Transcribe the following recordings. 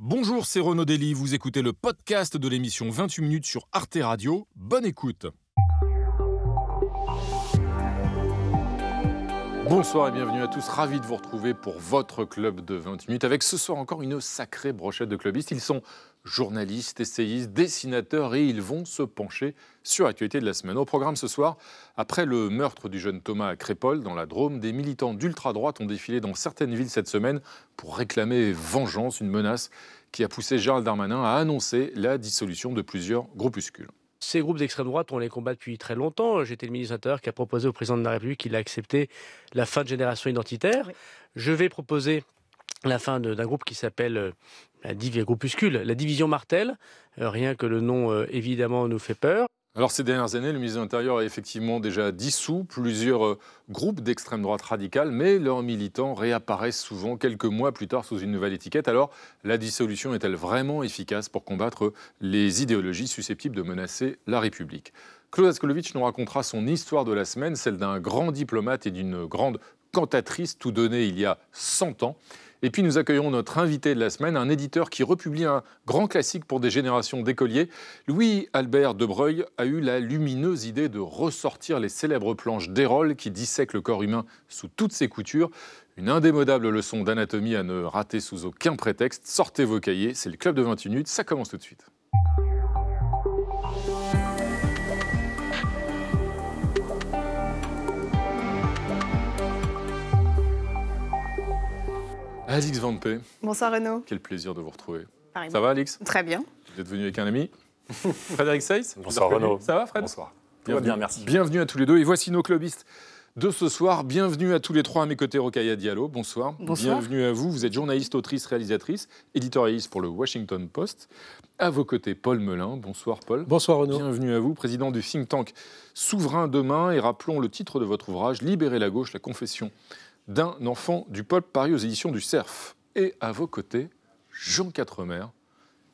Bonjour, c'est Renaud Dely, vous écoutez le podcast de l'émission 28 minutes sur Arte Radio. Bonne écoute. Bonsoir et bienvenue à tous, ravi de vous retrouver pour votre club de 20 minutes avec ce soir encore une sacrée brochette de clubistes. Ils sont journalistes, essayistes, dessinateurs et ils vont se pencher sur l'actualité de la semaine. Au programme ce soir, après le meurtre du jeune Thomas à Crépol dans la Drôme, des militants d'ultra-droite ont défilé dans certaines villes cette semaine pour réclamer vengeance, une menace qui a poussé Gérald Darmanin à annoncer la dissolution de plusieurs groupuscules. Ces groupes d'extrême droite, on les combat depuis très longtemps. J'étais le ministre qui a proposé au président de la République qu'il a accepté la fin de génération identitaire. Je vais proposer la fin d'un groupe qui s'appelle euh, la la division Martel. Euh, rien que le nom, euh, évidemment, nous fait peur. Alors ces dernières années, le ministre de l'Intérieur a effectivement déjà dissous plusieurs groupes d'extrême droite radicale, mais leurs militants réapparaissent souvent quelques mois plus tard sous une nouvelle étiquette. Alors la dissolution est-elle vraiment efficace pour combattre les idéologies susceptibles de menacer la République? Claude Askolovitch nous racontera son histoire de la semaine, celle d'un grand diplomate et d'une grande cantatrice, tout donné il y a 100 ans. Et puis nous accueillons notre invité de la semaine, un éditeur qui republie un grand classique pour des générations d'écoliers. Louis-Albert Debreuil a eu la lumineuse idée de ressortir les célèbres planches d'Hérol qui dissèquent le corps humain sous toutes ses coutures. Une indémodable leçon d'anatomie à ne rater sous aucun prétexte. Sortez vos cahiers, c'est le Club de 28 minutes, ça commence tout de suite. Alix Van P. Bonsoir Renaud. Quel plaisir de vous retrouver. Ça va Alix? Très bien. Vous êtes venu avec un ami? Frédéric Seyss? Bonsoir Renaud. Ça va Fred? Bonsoir. Bienvenue. bien, merci. Bienvenue à tous les deux. Et voici nos clubistes de ce soir. Bienvenue à tous les trois à mes côtés, Rokaya Diallo. Bonsoir. Bonsoir. Bienvenue à vous. Vous êtes journaliste, autrice, réalisatrice, éditorialiste pour le Washington Post. À vos côtés, Paul Melun. Bonsoir Paul. Bonsoir Renaud. Bienvenue à vous, président du think tank Souverain Demain. Et rappelons le titre de votre ouvrage, Libérer la gauche, la confession d'un enfant du peuple, paru aux éditions du CERF. Et à vos côtés, Jean Quatremer,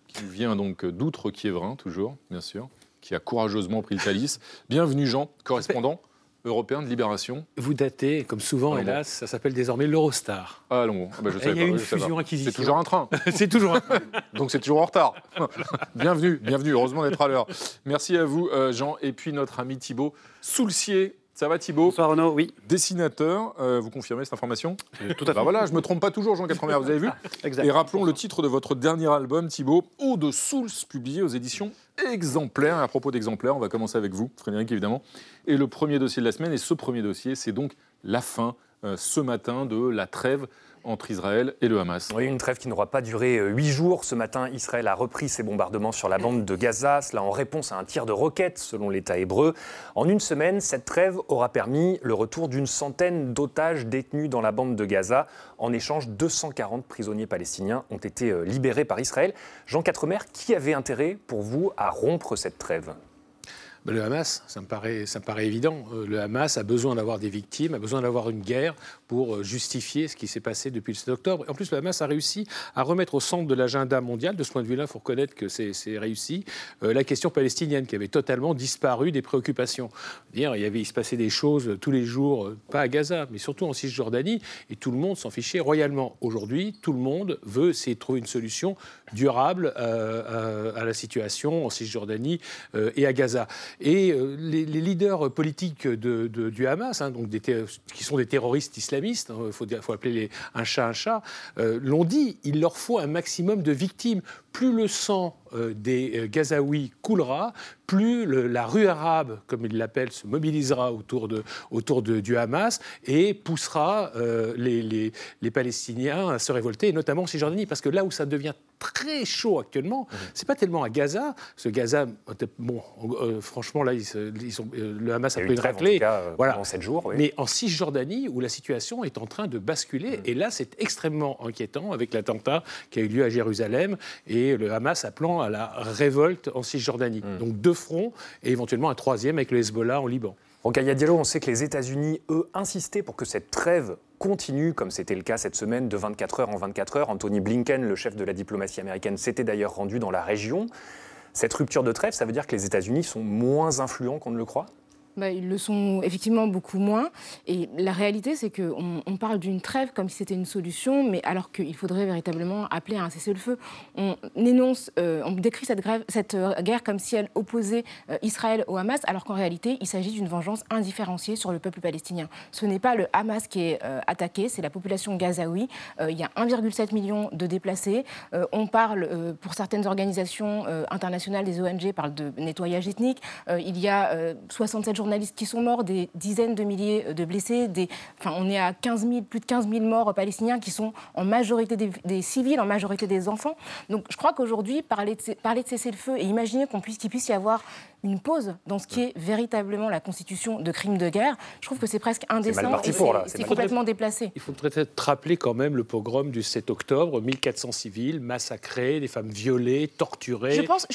qui vient donc d'Outre-Quiévrin, toujours, bien sûr, qui a courageusement pris le calice. Bienvenue Jean, correspondant européen de Libération. Vous datez, comme souvent, Ah, hélas, ça s'appelle désormais l'Eurostar. Ah bah, je Et savais il y a pas, une je fusion acquisition. C'est toujours un train, C'est toujours un... donc c'est toujours en retard. bienvenue, bienvenue, heureusement d'être à l'heure. Merci à vous euh, Jean, et puis notre ami Thibault Soulcier. Ça va Thibault Bonsoir Renaud, oui. Dessinateur, euh, vous confirmez cette information Tout à fait. Bah voilà, je me trompe pas toujours Jean Quatremer, vous avez vu Exact. Et rappelons le titre de votre dernier album, Thibaut, Eau de Souls, publié aux éditions Exemplaires. À propos d'Exemplaires, on va commencer avec vous, Frédéric, évidemment. Et le premier dossier de la semaine, et ce premier dossier, c'est donc la fin, ce matin, de la trêve entre Israël et le Hamas. Une trêve qui n'aura pas duré euh, huit jours. Ce matin, Israël a repris ses bombardements sur la bande de Gaza, cela en réponse à un tir de roquettes, selon l'État hébreu. En une semaine, cette trêve aura permis le retour d'une centaine d'otages détenus dans la bande de Gaza. En échange, 240 prisonniers palestiniens ont été euh, libérés par Israël. Jean Quatremer, qui avait intérêt pour vous à rompre cette trêve? Le Hamas, ça me paraît, paraît évident. Euh, Le Hamas a besoin d'avoir des victimes, a besoin d'avoir une guerre pour euh, justifier ce qui s'est passé depuis le 7 octobre. En plus, le Hamas a réussi à remettre au centre de l'agenda mondial, de ce point de vue-là, il faut reconnaître que c'est réussi, euh, la question palestinienne qui avait totalement disparu des préoccupations. Il, y avait, il se passait des choses tous les jours, euh, pas à Gaza, mais surtout en Cisjordanie, et tout le monde s'en fichait royalement. Aujourd'hui, tout le monde veut essayer de trouver une solution durable à, la situation en Cisjordanie euh, et à Gaza. Et les, leaders politiques du Hamas, hein, donc qui sont des terroristes il faut, dire- faut appeler les- un chat un chat, euh, l'ont dit, il leur faut un maximum de victimes. Plus le sang des euh, Gazaouis coulera, plus le- la rue arabe, comme ils l'appellent, se mobilisera autour, de, autour de- du Hamas et poussera euh, les, les- les Palestiniens à se révolter, et notamment en Cisjordanie, parce que là où ça devient très chaud actuellement, c'est pas tellement à Gaza, ce Gaza, bon, euh, franchement là, ils, ils euh, le Hamas a pris une en raclée. euh, Voilà. pendant sept jours. oui. Mais en Cisjordanie, où la situation est en train de basculer, et là, c'est extrêmement inquiétant avec l'attentat qui a eu lieu à Jérusalem et le Hamas appelant à la révolte en Cisjordanie. Donc deux fronts et éventuellement un troisième avec le Hezbollah en Liban. Rokhaya Diallo, on sait que les États-Unis, eux, insistaient pour que cette trêve continue, comme c'était le cas cette semaine, de 24 heures en 24 heures. Anthony Blinken, le chef de la diplomatie américaine, s'était d'ailleurs rendu dans la région. Cette rupture de trêve, ça veut dire que les États-Unis sont moins influents qu'on ne le croit? Bah, ils le sont effectivement beaucoup moins. Et la réalité, c'est qu'on on parle d'une trêve comme si c'était une solution, mais alors qu'il faudrait véritablement appeler à un cessez-le-feu. On énonce, euh, on décrit cette, grève, cette, euh, guerre comme si elle opposait euh, Israël au Hamas, alors qu'en réalité, il s'agit d'une vengeance indifférenciée sur le peuple palestinien. Ce n'est pas le Hamas qui est attaqué, c'est la population gazaoui. il y a 1,7 million de déplacés. on parle, pour certaines organisations internationales, des ONG, parlent de nettoyage ethnique. il y a 67 journalistes qui sont morts, des dizaines de milliers de blessés. Des, enfin, on est à 15 000, plus de 15 000 morts palestiniens qui sont en majorité des, civils, en majorité des enfants. Donc je crois qu'aujourd'hui, parler de, parler de cessez-le-feu et imaginer qu'on qu'il puisse y avoir une pause dans ce qui est véritablement la constitution de crimes de guerre, je trouve que c'est presque indécent et c'est complètement déplacé. Il faudrait peut-être rappeler quand même le pogrom du 7 octobre, 1400 civils massacrés, des femmes violées, torturées. Je pense, je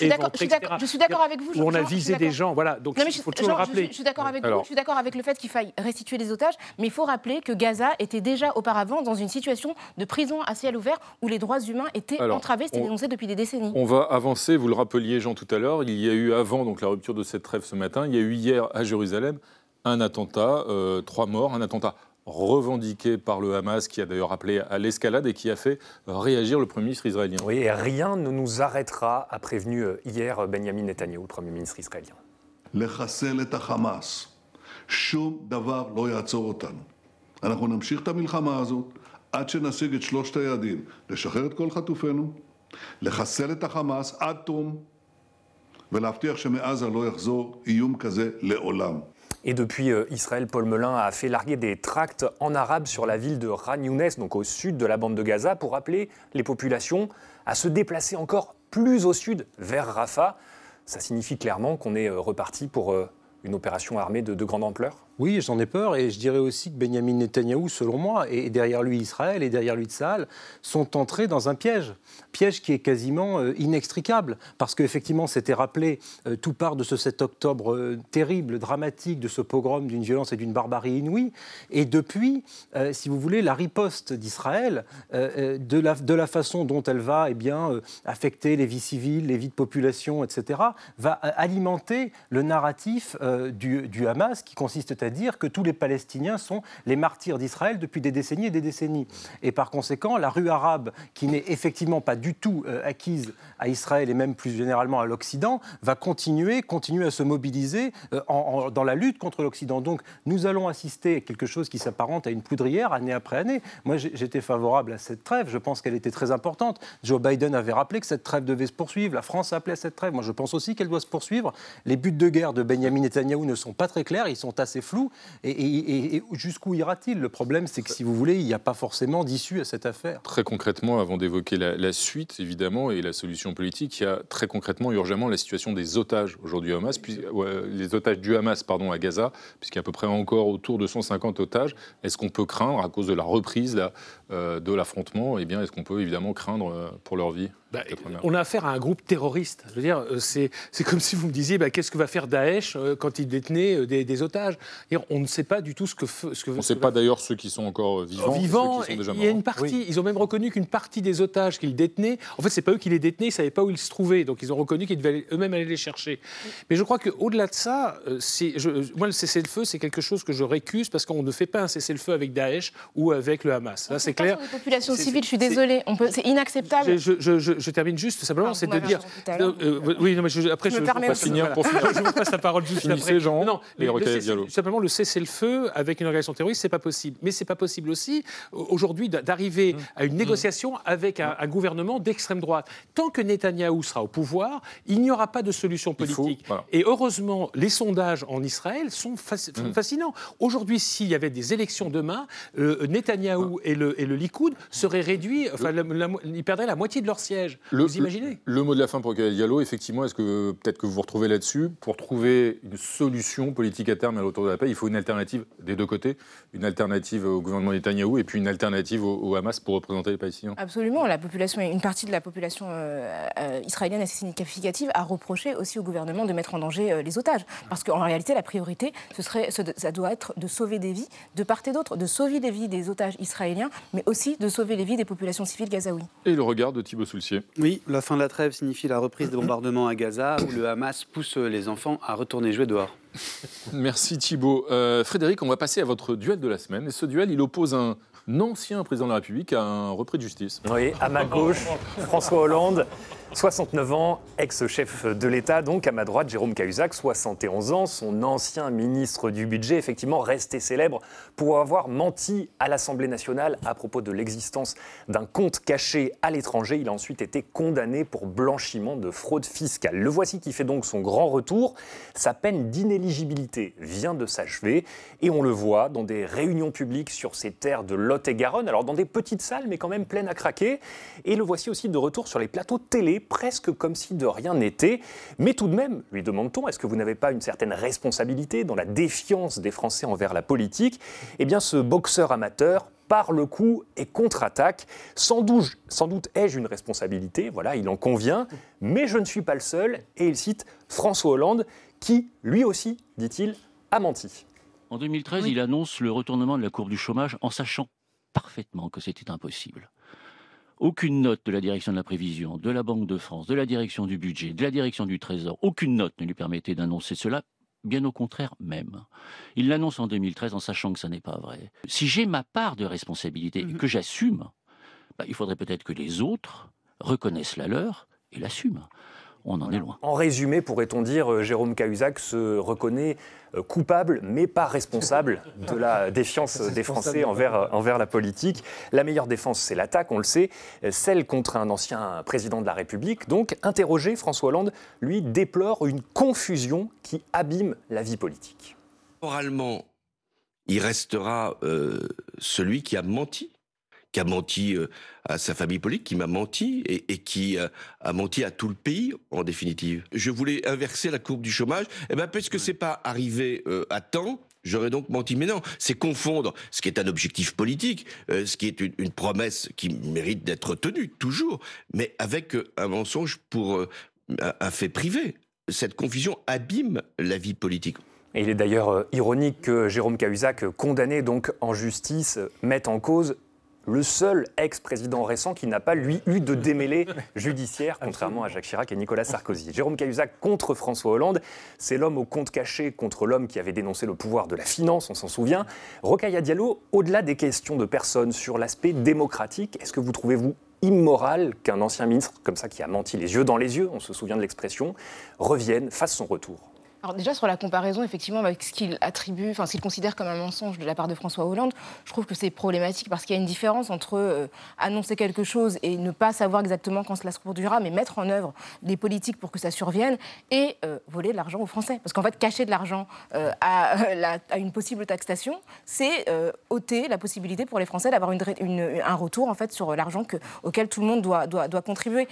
suis d'accord avec vous. Où on a visé des gens, voilà. Donc il faut toujours le rappeler. Je, suis d'accord avec vous. Je suis d'accord avec le fait qu'il faille restituer les otages, mais il faut rappeler que Gaza était déjà auparavant dans une situation de prison à ciel ouvert où les droits humains étaient entravés, c'était dénoncé depuis des décennies. On va avancer. Vous le rappeliez, Jean, tout à l'heure. Il y a eu avant donc la de cette trêve ce matin. Il y a eu hier à Jérusalem un attentat, euh, trois morts, un attentat revendiqué par le Hamas, qui a d'ailleurs appelé à l'escalade et qui a fait réagir le Premier ministre israélien. Oui, et rien ne nous arrêtera, a prévenu euh, hier Benjamin Netanyahu, le Premier ministre israélien. לחסל את החמאס עד תום et depuis euh, Israël, Paul Melun a fait larguer des tracts en arabe sur la ville de Ran Younes, donc au sud de la bande de Gaza, pour appeler les populations à se déplacer encore plus au sud, vers Rafah. Ça signifie clairement qu'on est euh, reparti pour euh, une opération armée de grande ampleur oui, j'en ai peur et je dirais aussi que Benjamin Netanyahou, selon moi, et derrière lui Israël et derrière lui Tsahal, sont entrés dans un piège. Piège qui est quasiment euh, inextricable parce qu'effectivement, c'était rappelé, euh, tout part de ce 7 octobre euh, terrible, dramatique, de ce pogrom d'une violence et d'une barbarie inouïe. Et depuis, si vous voulez, la riposte d'Israël, de la, façon dont elle va eh bien, affecter les vies civiles, les vies de population, etc., va alimenter le narratif du Hamas qui consiste à dire que tous les Palestiniens sont les martyrs d'Israël depuis des décennies et des décennies. Et par conséquent, la rue arabe, qui n'est effectivement pas du tout euh, acquise à Israël et même plus généralement à l'Occident, va continuer, continuer à se mobiliser euh, dans la lutte contre l'Occident. Donc nous allons assister à quelque chose qui s'apparente à une poudrière année après année. Moi, j'étais favorable à cette trêve. Je pense qu'elle était très importante. Joe Biden avait rappelé que cette trêve devait se poursuivre. La France a appelé à cette trêve. Moi, je pense aussi qu'elle doit se poursuivre. Les buts de guerre de Benjamin Netanyahu ne sont pas très clairs. Ils sont assez flous. Et, jusqu'où ira-t-il? Le problème, c'est que si vous voulez, il n'y a pas forcément d'issue à cette affaire. Très concrètement, avant d'évoquer la, suite, évidemment, et la solution politique, il y a très concrètement, urgemment, la situation des otages aujourd'hui au Hamas, puis, les otages du Hamas à Gaza, puisqu'il y a à peu près encore autour de 150 otages. Est-ce qu'on peut craindre, à cause de la reprise de l'affrontement, eh bien, est-ce qu'on peut évidemment craindre euh, pour leur vie bah, on a affaire à un groupe terroriste. Je veux dire, euh, c'est, comme si vous me disiez, bah, qu'est-ce que va faire Daesh euh, quand il détenait euh, des, otages? On ne sait pas du tout ce que. Ce que on ne sait pas d'ailleurs ceux qui sont encore vivants. Vivants, ceux qui sont déjà il y a une partie. Ils ont même reconnu qu'une partie des otages qu'ils détenaient, en fait, c'est pas eux qui les détenaient, ils savaient pas où ils se trouvaient, donc ils ont reconnu qu'ils devaient eux-mêmes aller les chercher. Mais je crois qu'au-delà de ça, moi, le cessez-le-feu, c'est quelque chose que je récuse parce qu'on ne fait pas un cessez-le-feu avec Daesh ou avec le Hamas. Là, c'est clair. Sur les populations civiles, je suis désolée, c'est inacceptable. je, je, termine juste simplement, c'est de dire. Euh, oui, non, mais je, après, je, je, me finir, pour finir. je vous passe la parole juste Finissez, après. Jean, non, mais le simplement, le cessez-le-feu avec une organisation terroriste, c'est pas possible. Mais c'est pas possible aussi aujourd'hui d'arriver mmh. à une négociation avec un, gouvernement d'extrême droite. Tant que Netanyahou sera au pouvoir, il n'y aura pas de solution politique. Et heureusement, les sondages en Israël sont, mmh. fascinants. Aujourd'hui, s'il y avait des élections demain, euh, Netanyahou et, le, et le Likoud seraient réduits, enfin, ils perdraient la moitié de leur siège. Vous imaginez? Le mot de la fin pour Gaël Diallo, effectivement, est-ce que peut-être que vous vous retrouvez là-dessus Pour trouver une solution politique à terme à l'autour de la paix, il faut une alternative des deux côtés, une alternative au gouvernement Netanyahou et puis une alternative au, Hamas pour représenter les Palestiniens. Absolument, la population, une partie de la population euh, euh, israélienne assez significative a reproché aussi au gouvernement de mettre en danger euh, les otages, parce qu'en réalité, la priorité, ce serait, ça doit être de sauver des vies de part et d'autre, de sauver les vies des otages israéliens, mais aussi de sauver les vies des populations civiles gazaouis. Et le regard de Thibault Soulcier. Oui, la fin de la trêve signifie la reprise des bombardements à Gaza, où le Hamas pousse les enfants à retourner jouer dehors. Merci Thibault. Euh, Frédéric, on va passer à votre duel de la semaine. Et ce duel, il oppose un ancien président de la République à un repris de justice. Oui, à ma gauche, François Hollande, 69 ans, ex-chef de l'État, donc à ma droite, Jérôme Cahuzac, 71 ans, son ancien ministre du Budget, effectivement resté célèbre pour avoir menti à l'Assemblée nationale à propos de l'existence d'un compte caché à l'étranger. Il a ensuite été condamné pour blanchiment de fraude fiscale. Le voici qui fait donc son grand retour. Sa peine d'inéligibilité vient de s'achever et on le voit dans des réunions publiques sur ces terres de Lot-et-Garonne, alors dans des petites salles mais quand même pleines à craquer. Et le voici aussi de retour sur les plateaux de presque comme si de rien n'était. Mais tout de même, lui demande-t-on, est-ce que vous n'avez pas une certaine responsabilité dans la défiance des Français envers la politique? Eh bien, ce boxeur amateur par le coup et contre-attaque. Sans doute, sans doute ai-je une responsabilité, voilà, il en convient, mais je ne suis pas le seul, et il cite François Hollande, qui, lui aussi, dit-il, a menti. En 2013, il annonce le retournement de la courbe du chômage en sachant parfaitement que c'était impossible. Aucune note de la direction de la prévision, de la Banque de France, de la direction du budget, de la direction du Trésor, aucune note ne lui permettait d'annoncer cela, bien au contraire même. Il l'annonce en 2013 en sachant que ça n'est pas vrai. Si j'ai ma part de responsabilité et mhm. que j'assume, bah, il faudrait peut-être que les autres reconnaissent la leur et l'assument on en est loin. En résumé, pourrait-on dire, euh, Jérôme Cahuzac se reconnaît euh, coupable, mais pas responsable de la défiance des Français envers, euh, envers la politique. La meilleure défense, c'est l'attaque, on le sait, celle contre un ancien président de la République. Donc, interrogé, François Hollande, lui, déplore une confusion qui abîme la vie politique. Moralement, il restera celui qui a menti qui a menti euh, à sa famille politique, qui m'a menti et, qui euh, a menti à tout le pays en définitive. Je voulais inverser la courbe du chômage. Eh ben puisque c'est pas arrivé euh, à temps, J'aurais donc menti. Mais non, c'est confondre ce qui est un objectif politique, ce qui est une, promesse qui mérite d'être tenue, toujours, mais avec un mensonge pour un fait privé. Cette confusion abîme la vie politique. Et il est d'ailleurs ironique que Jérôme Cahuzac, condamné donc en justice, mette en cause le seul ex-président récent qui n'a pas, lui, eu de démêlé judiciaire, contrairement à Jacques Chirac et Nicolas Sarkozy. Jérôme Cahuzac contre François Hollande, c'est l'homme au compte caché contre l'homme qui avait dénoncé le pouvoir de la finance, on s'en souvient. Rocaille Diallo, au-delà des questions de personnes sur l'aspect démocratique, est-ce que vous trouvez-vous immoral qu'un ancien ministre, comme ça, qui a menti les yeux dans les yeux, on se souvient de l'expression, revienne, fasse son retour? Déjà sur la comparaison effectivement avec ce qu'il attribue, ce qu'il considère comme un mensonge de la part de François Hollande, je trouve que c'est problématique parce qu'il y a une différence entre euh, annoncer quelque chose et ne pas savoir exactement quand cela se produira, mais mettre en œuvre des politiques pour que ça survienne et euh, voler de l'argent aux Français. Parce qu'en fait cacher de l'argent euh, à, une possible taxation, c'est ôter la possibilité pour les Français d'avoir un retour en fait sur l'argent auquel tout le monde doit contribuer.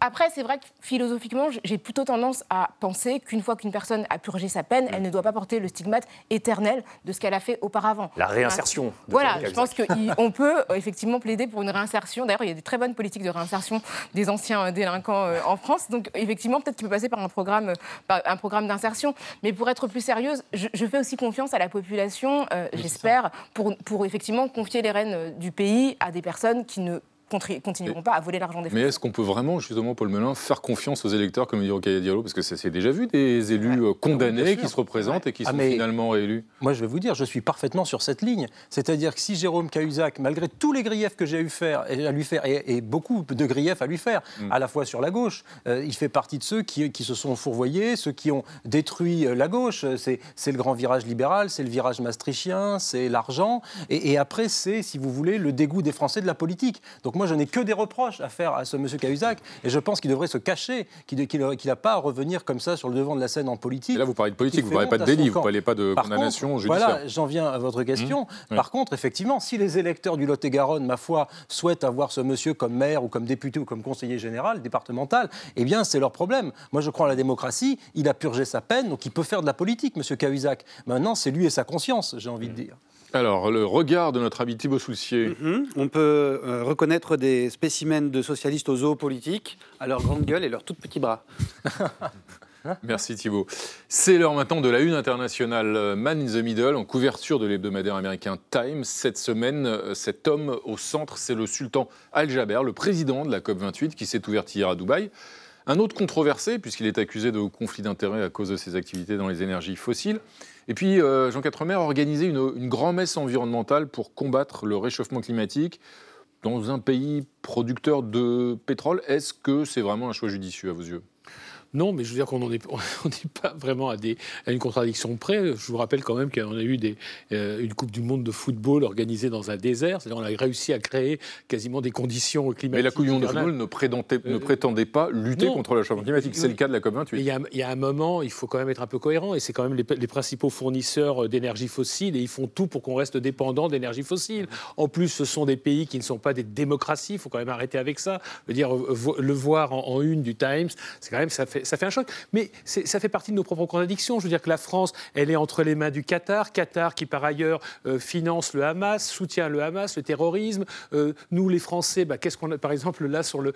Après, c'est vrai que philosophiquement, j'ai plutôt tendance à penser qu'une fois qu'une personne a purgé sa peine, elle ne doit pas porter le stigmate éternel de ce qu'elle a fait auparavant. La réinsertion. Voilà, je pense qu'on peut euh, effectivement plaider pour une réinsertion. D'ailleurs, il y a des très bonnes politiques de réinsertion des anciens euh, délinquants euh, en France. Donc, effectivement, peut-être qu'il peut passer par un programme, un programme d'insertion. Mais pour être plus sérieuse, je, fais aussi confiance à la population, j'espère, pour, pour effectivement confier les rênes du pays à des personnes qui ne continueront pas à voler l'argent des Français. Mais est-ce qu'on peut vraiment, justement, Paul Melun, faire confiance aux électeurs, comme dit Rocaille Diallo Parce que c'est déjà vu des élus euh, condamnés qui se représentent et qui ah, sont finalement élus. Moi, je vais vous dire, je suis parfaitement sur cette ligne. C'est-à-dire que si Jérôme Cahuzac, malgré tous les griefs que j'ai eu faire, à lui faire, et, beaucoup de griefs à lui faire, mm. à la fois sur la gauche, euh, il fait partie de ceux qui, qui, se sont fourvoyés, ceux qui ont détruit euh, la gauche. C'est le grand virage libéral, c'est le virage maastrichtien, c'est l'argent. Et, et, après, c'est, si vous voulez, le dégoût des Français de la politique. Donc moi, je n'ai que des reproches à faire à ce monsieur Cahuzac, et je pense qu'il devrait se cacher, qu'il n'a pas à revenir comme ça sur le devant de la scène en politique. là, vous parlez de politique, vous ne parlez pas de délit, vous ne parlez pas de condamnation judiciaire. Voilà, j'en viens à votre question. Mmh. Par contre, effectivement, si les électeurs du Lot-et-Garonne, ma foi, souhaitent avoir ce monsieur comme maire ou comme député ou comme conseiller général départemental, eh bien, c'est leur problème. Moi, je crois en la démocratie. Il a purgé sa peine, donc il peut faire de la politique, monsieur Cahuzac. Maintenant, c'est lui et sa conscience, j'ai envie de dire. Alors, le regard de notre ami Thibault Soussier. Mhm. On peut euh, reconnaître des spécimens de socialistes aux zoopolitiques à leur grande gueule et leurs tout petits bras. Merci Thibault. C'est l'heure maintenant de la une internationale euh, Man in the Middle en couverture de l'hebdomadaire américain Time. Cette semaine, euh, cet homme au centre, c'est le sultan Al-Jaber, le président de la COP28 qui s'est ouvert hier à Dubaï. Un autre controversé, puisqu'il est accusé de conflit d'intérêts à cause de ses activités dans les énergies fossiles. Et puis, euh, Jean Quatremer a organisé une, grand-messe environnementale pour combattre le réchauffement climatique dans un pays producteur de pétrole. Est-ce que c'est vraiment un choix judicieux à vos yeux? Non, mais je veux dire qu'on n'est pas vraiment à, des, à, une contradiction près. Je vous rappelle quand même qu'on a eu des, euh, une Coupe du Monde de football organisée dans un désert. C'est-à-dire qu'on a réussi à créer quasiment des conditions climatiques. Mais la Coupe du Monde de football ne prétendait, ne euh, prétendait pas lutter non, contre le changement climatique. C'est le cas de la COP28. Il y, a, il y, a un moment, il faut quand même être un peu cohérent. Et c'est quand même les, les principaux fournisseurs d'énergie fossile. Et ils font tout pour qu'on reste dépendant d'énergie fossile. En plus, ce sont des pays qui ne sont pas des démocraties. Il faut quand même arrêter avec ça. Je veux dire, le voir en, en une du Times, c'est quand même, ça fait ça fait un choc. Mais ça fait partie de nos propres contradictions. Je veux dire que la France, elle est entre les mains du Qatar. Qatar qui, par ailleurs, euh, finance le Hamas, soutient le Hamas, le terrorisme. Euh, nous, les Français, bah, qu'est-ce qu'on a, par exemple, là, sur le,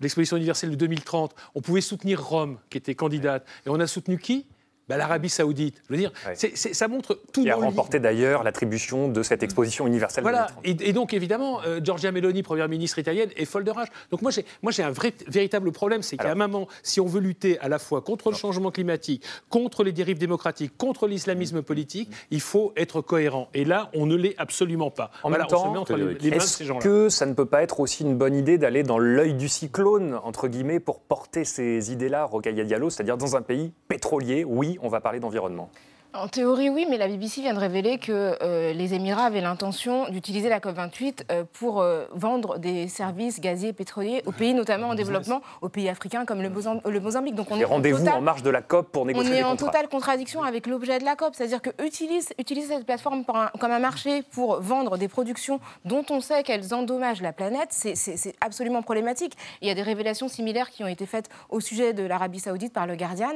l'exposition universelle de 2030, on pouvait soutenir Rome, qui était candidate. Et on a soutenu qui? Bah, l'Arabie Saoudite. Je veux dire, ça montre tout. Qui a remporté d'ailleurs l'attribution de cette exposition universelle. Voilà. Et, donc évidemment, euh, Giorgia Meloni, première ministre italienne, est folle de rage. Donc moi, j'ai, moi, j'ai un vrai, véritable problème, c'est qu'à un moment, si on veut lutter à la fois contre le changement climatique, contre les dérives démocratiques, contre l'islamisme politique, il faut être cohérent. Et là, on ne l'est absolument pas. En même temps, entre les, mains de ces gens-là. que ça ne peut pas être aussi une bonne idée d'aller dans l'œil du cyclone entre guillemets pour porter ces idées-là, Rocaille Diallo, c'est-à-dire dans un pays pétrolier, oui on va parler d'environnement. En théorie, oui, mais la BBC vient de révéler que euh, les Émirats avaient l'intention d'utiliser la COP28 euh, pour euh, vendre des services gaziers et pétroliers aux pays, notamment en développement, aux pays africains comme le, Mozambique. Donc on est rendez-vous en, marge de la COP pour négocier On est en totale contradiction avec l'objet de la COP, c'est-à-dire que utiliser, cette plateforme comme un marché pour vendre des productions dont on sait qu'elles endommagent la planète, c'est absolument problématique. Il y a des révélations similaires qui ont été faites au sujet de l'Arabie Saoudite par le Guardian,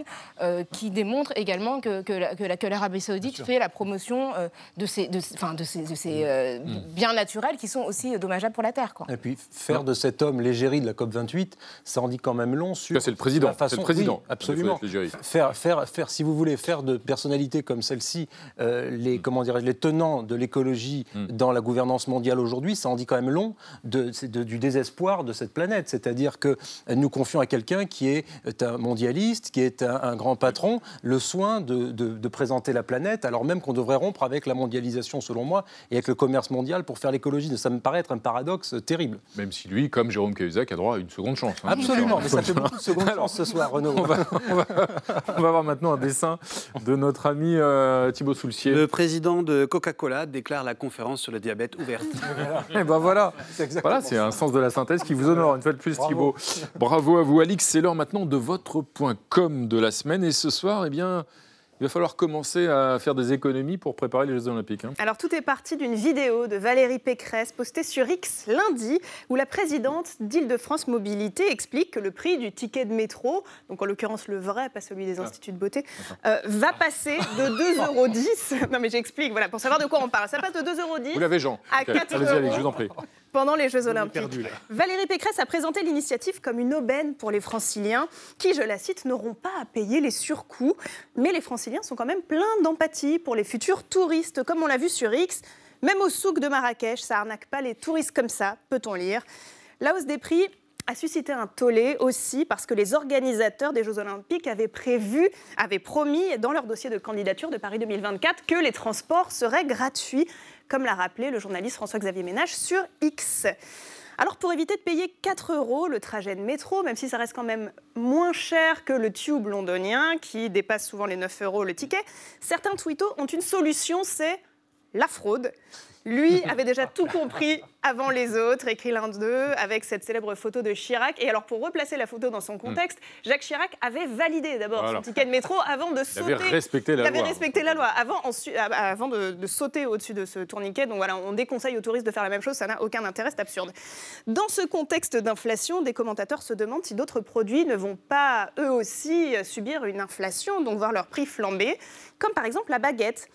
qui démontrent également que, que la, que l'Arabie Saoudite fait la promotion euh, de ces, de, de ces, de ces euh, biens naturels qui sont aussi euh, dommageables pour la Terre. Quoi. Et puis faire de cet homme l'égérie de la COP 28, ça en dit quand même long sur. C'est le président. C'est le président. absolument. Faire, faire, faire, si vous voulez, faire de personnalités comme celle-ci les, mm. comment les tenants de l'écologie mm. dans la gouvernance mondiale aujourd'hui, ça en dit quand même long de, du désespoir de cette planète. C'est-à-dire que nous confions à quelqu'un qui est un mondialiste, qui est un, un grand patron, le soin de, de, de la planète, alors même qu'on devrait rompre avec la mondialisation, selon moi, et avec le commerce mondial pour faire l'écologie. Ça me paraît être un paradoxe terrible. Même si lui, comme Jérôme Cahuzac, a droit à une seconde chance. Hein. Absolument, mais ça fait beaucoup de secondes chances ce soir, Renaud. On va, on, va, voir maintenant un dessin de notre ami euh, Thibaut Soulcier. Le président de Coca-Cola déclare la conférence sur le diabète ouverte. et ben voilà, voilà, c'est un sens de la synthèse qui vous honore une fois de plus, Thibaut. Bravo à vous, Alix. C'est l'heure maintenant de votre point com de la semaine. Et ce soir, eh bien, il va falloir commencer à faire des économies pour préparer les Jeux Olympiques. Hein. Alors tout est parti d'une vidéo de Valérie Pécresse postée sur X lundi où la présidente d'Île-de-France Mobilité explique que le prix du ticket de métro, donc en l'occurrence le vrai, pas celui des ah. instituts de beauté, euh, va passer de 2,10 euros. non mais j'explique, voilà, pour savoir de quoi on parle. Ça passe de 2,10 euros. Vous l'avez Jean. À 4 euros. je vous en prie pendant les Jeux Olympiques. Valérie Pécresse a présenté l'initiative comme une aubaine pour les franciliens qui, je la cite, n'auront pas à payer les surcoûts. Mais les franciliens sont quand même pleins d'empathie pour les futurs touristes, comme on l'a vu sur X. Même au souk de Marrakech, ça arnaque pas les touristes comme ça, peut-on lire. La hausse des prix a suscité un tollé aussi parce que les organisateurs des Jeux Olympiques avaient prévu, avaient promis dans leur dossier de candidature de Paris 2024 que les transports seraient gratuits comme l'a rappelé le journaliste François-Xavier Ménage sur X. Alors pour éviter de payer 4 euros le trajet de métro, même si ça reste quand même moins cher que le tube londonien qui dépasse souvent les 9 euros le ticket, certains twittos ont une solution, c'est la fraude. Lui avait déjà tout compris avant les autres, écrit l'un d'eux, avec cette célèbre photo de Chirac. Et alors, pour replacer la photo dans son hmm. contexte, Jacques Chirac avait validé d'abord son ticket de métro avant de sauter. Il avait respecté la il avait respecté la loi. Avant, avant de, sauter au-dessus de ce tourniquet. Donc voilà, on déconseille aux touristes de faire la même chose, ça n'a aucun intérêt, c'est absurde. Dans ce contexte d'inflation, des commentateurs se demandent si d'autres produits ne vont pas, eux aussi, subir une inflation, donc voir leur prix flamber, comme par exemple la baguette.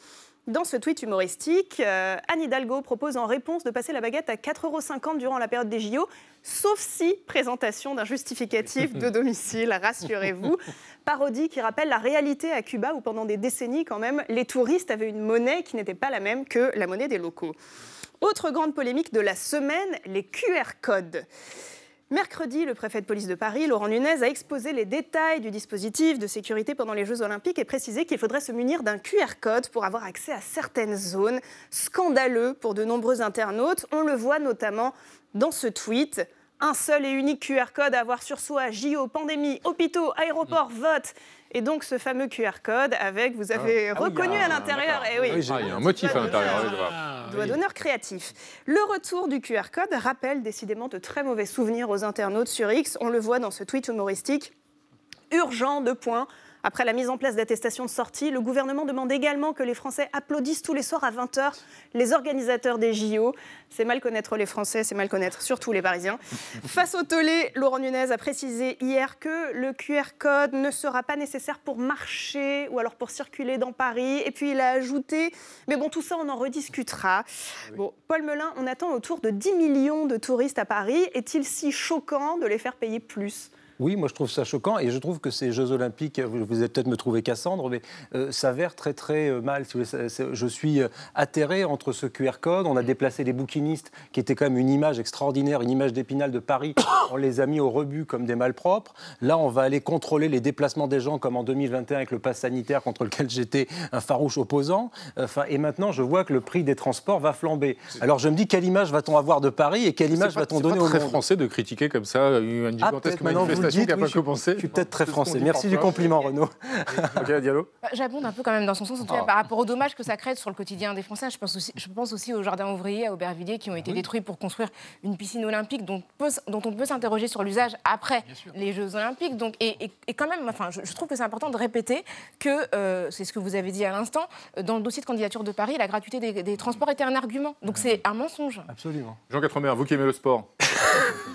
Dans ce tweet humoristique, euh, Anne Hidalgo propose en réponse de passer la baguette à 4,50 euros durant la période des JO, sauf si présentation d'un justificatif de domicile, rassurez-vous. Parodie qui rappelle la réalité à Cuba où pendant des décennies quand même, les touristes avaient une monnaie qui n'était pas la même que la monnaie des locaux. Autre grande polémique de la semaine, les QR codes. Mercredi, le préfet de police de Paris, Laurent Nunez, a exposé les détails du dispositif de sécurité pendant les Jeux Olympiques et précisé qu'il faudrait se munir d'un QR code pour avoir accès à certaines zones. Scandaleux pour de nombreux internautes. On le voit notamment dans ce tweet. Un seul et unique QR code à avoir sur soi, JO, pandémie, hôpitaux, aéroports, vote. Et donc ce fameux QR code avec, vous avez Ah. reconnu à l'intérieur, et oui, Ah, il y a un motif à l'intérieur. oui, je vois. doigt d'honneur créatif. Le retour du QR code rappelle décidément de très mauvais souvenirs aux internautes sur X. On le voit dans ce tweet humoristique. Urgent, de points. Après la mise en place d'attestations de sortie, le gouvernement demande également que les Français applaudissent tous les soirs à 20h les organisateurs des JO. C'est mal connaître les Français, c'est mal connaître surtout les Parisiens. Face au tollé, Laurent Nunez a précisé hier que le QR code ne sera pas nécessaire pour marcher ou alors pour circuler dans Paris. Et puis il a ajouté, mais bon, tout ça, on en rediscutera. Bon, Paul Melun, on attend autour de 10 millions de touristes à Paris. Est-il si choquant de les faire payer plus? Oui, moi je trouve ça choquant et je trouve que ces Jeux Olympiques, vous, allez peut-être me trouver Cassandre, mais euh, s'avèrent très très euh, mal. Je suis euh, atterré entre ce QR code, on a déplacé les bouquinistes, qui était quand même une image extraordinaire, une image d'épinal de Paris, on les a mis au rebut comme des malpropres. Là, on va aller contrôler les déplacements des gens comme en 2021 avec le pass sanitaire contre lequel j'étais un farouche opposant. Enfin, et maintenant, je vois que le prix des transports va flamber. Alors je me dis, quelle image va-t-on avoir de Paris et quelle image va-t-on donner pas au très monde? français de critiquer comme ça une Ah, gigantesque manifestation dites, qui n'a oui, pas je suis- commencé. Je suis peut-être très français. Merci du compliment, Renaud. Ok, Diallo Bah, J'abonde un peu quand même dans son sens, en tout cas Ah. par rapport aux dommages que ça crée sur le quotidien des Français. Je pense aussi, je pense aussi aux jardins ouvriers à Aubervilliers qui ont été détruits pour construire une piscine olympique dont, peut- dont on peut s'interroger sur l'usage après les Jeux olympiques. Donc, et, et- et quand même, enfin, je, je trouve que c'est important de répéter que, euh, c'est ce que vous avez dit à l'instant, euh, dans le dossier de candidature de Paris, la gratuité des, des transports était un argument. Donc c'est un mensonge. Absolument. Jean Quatremer, vous qui aimez le sport.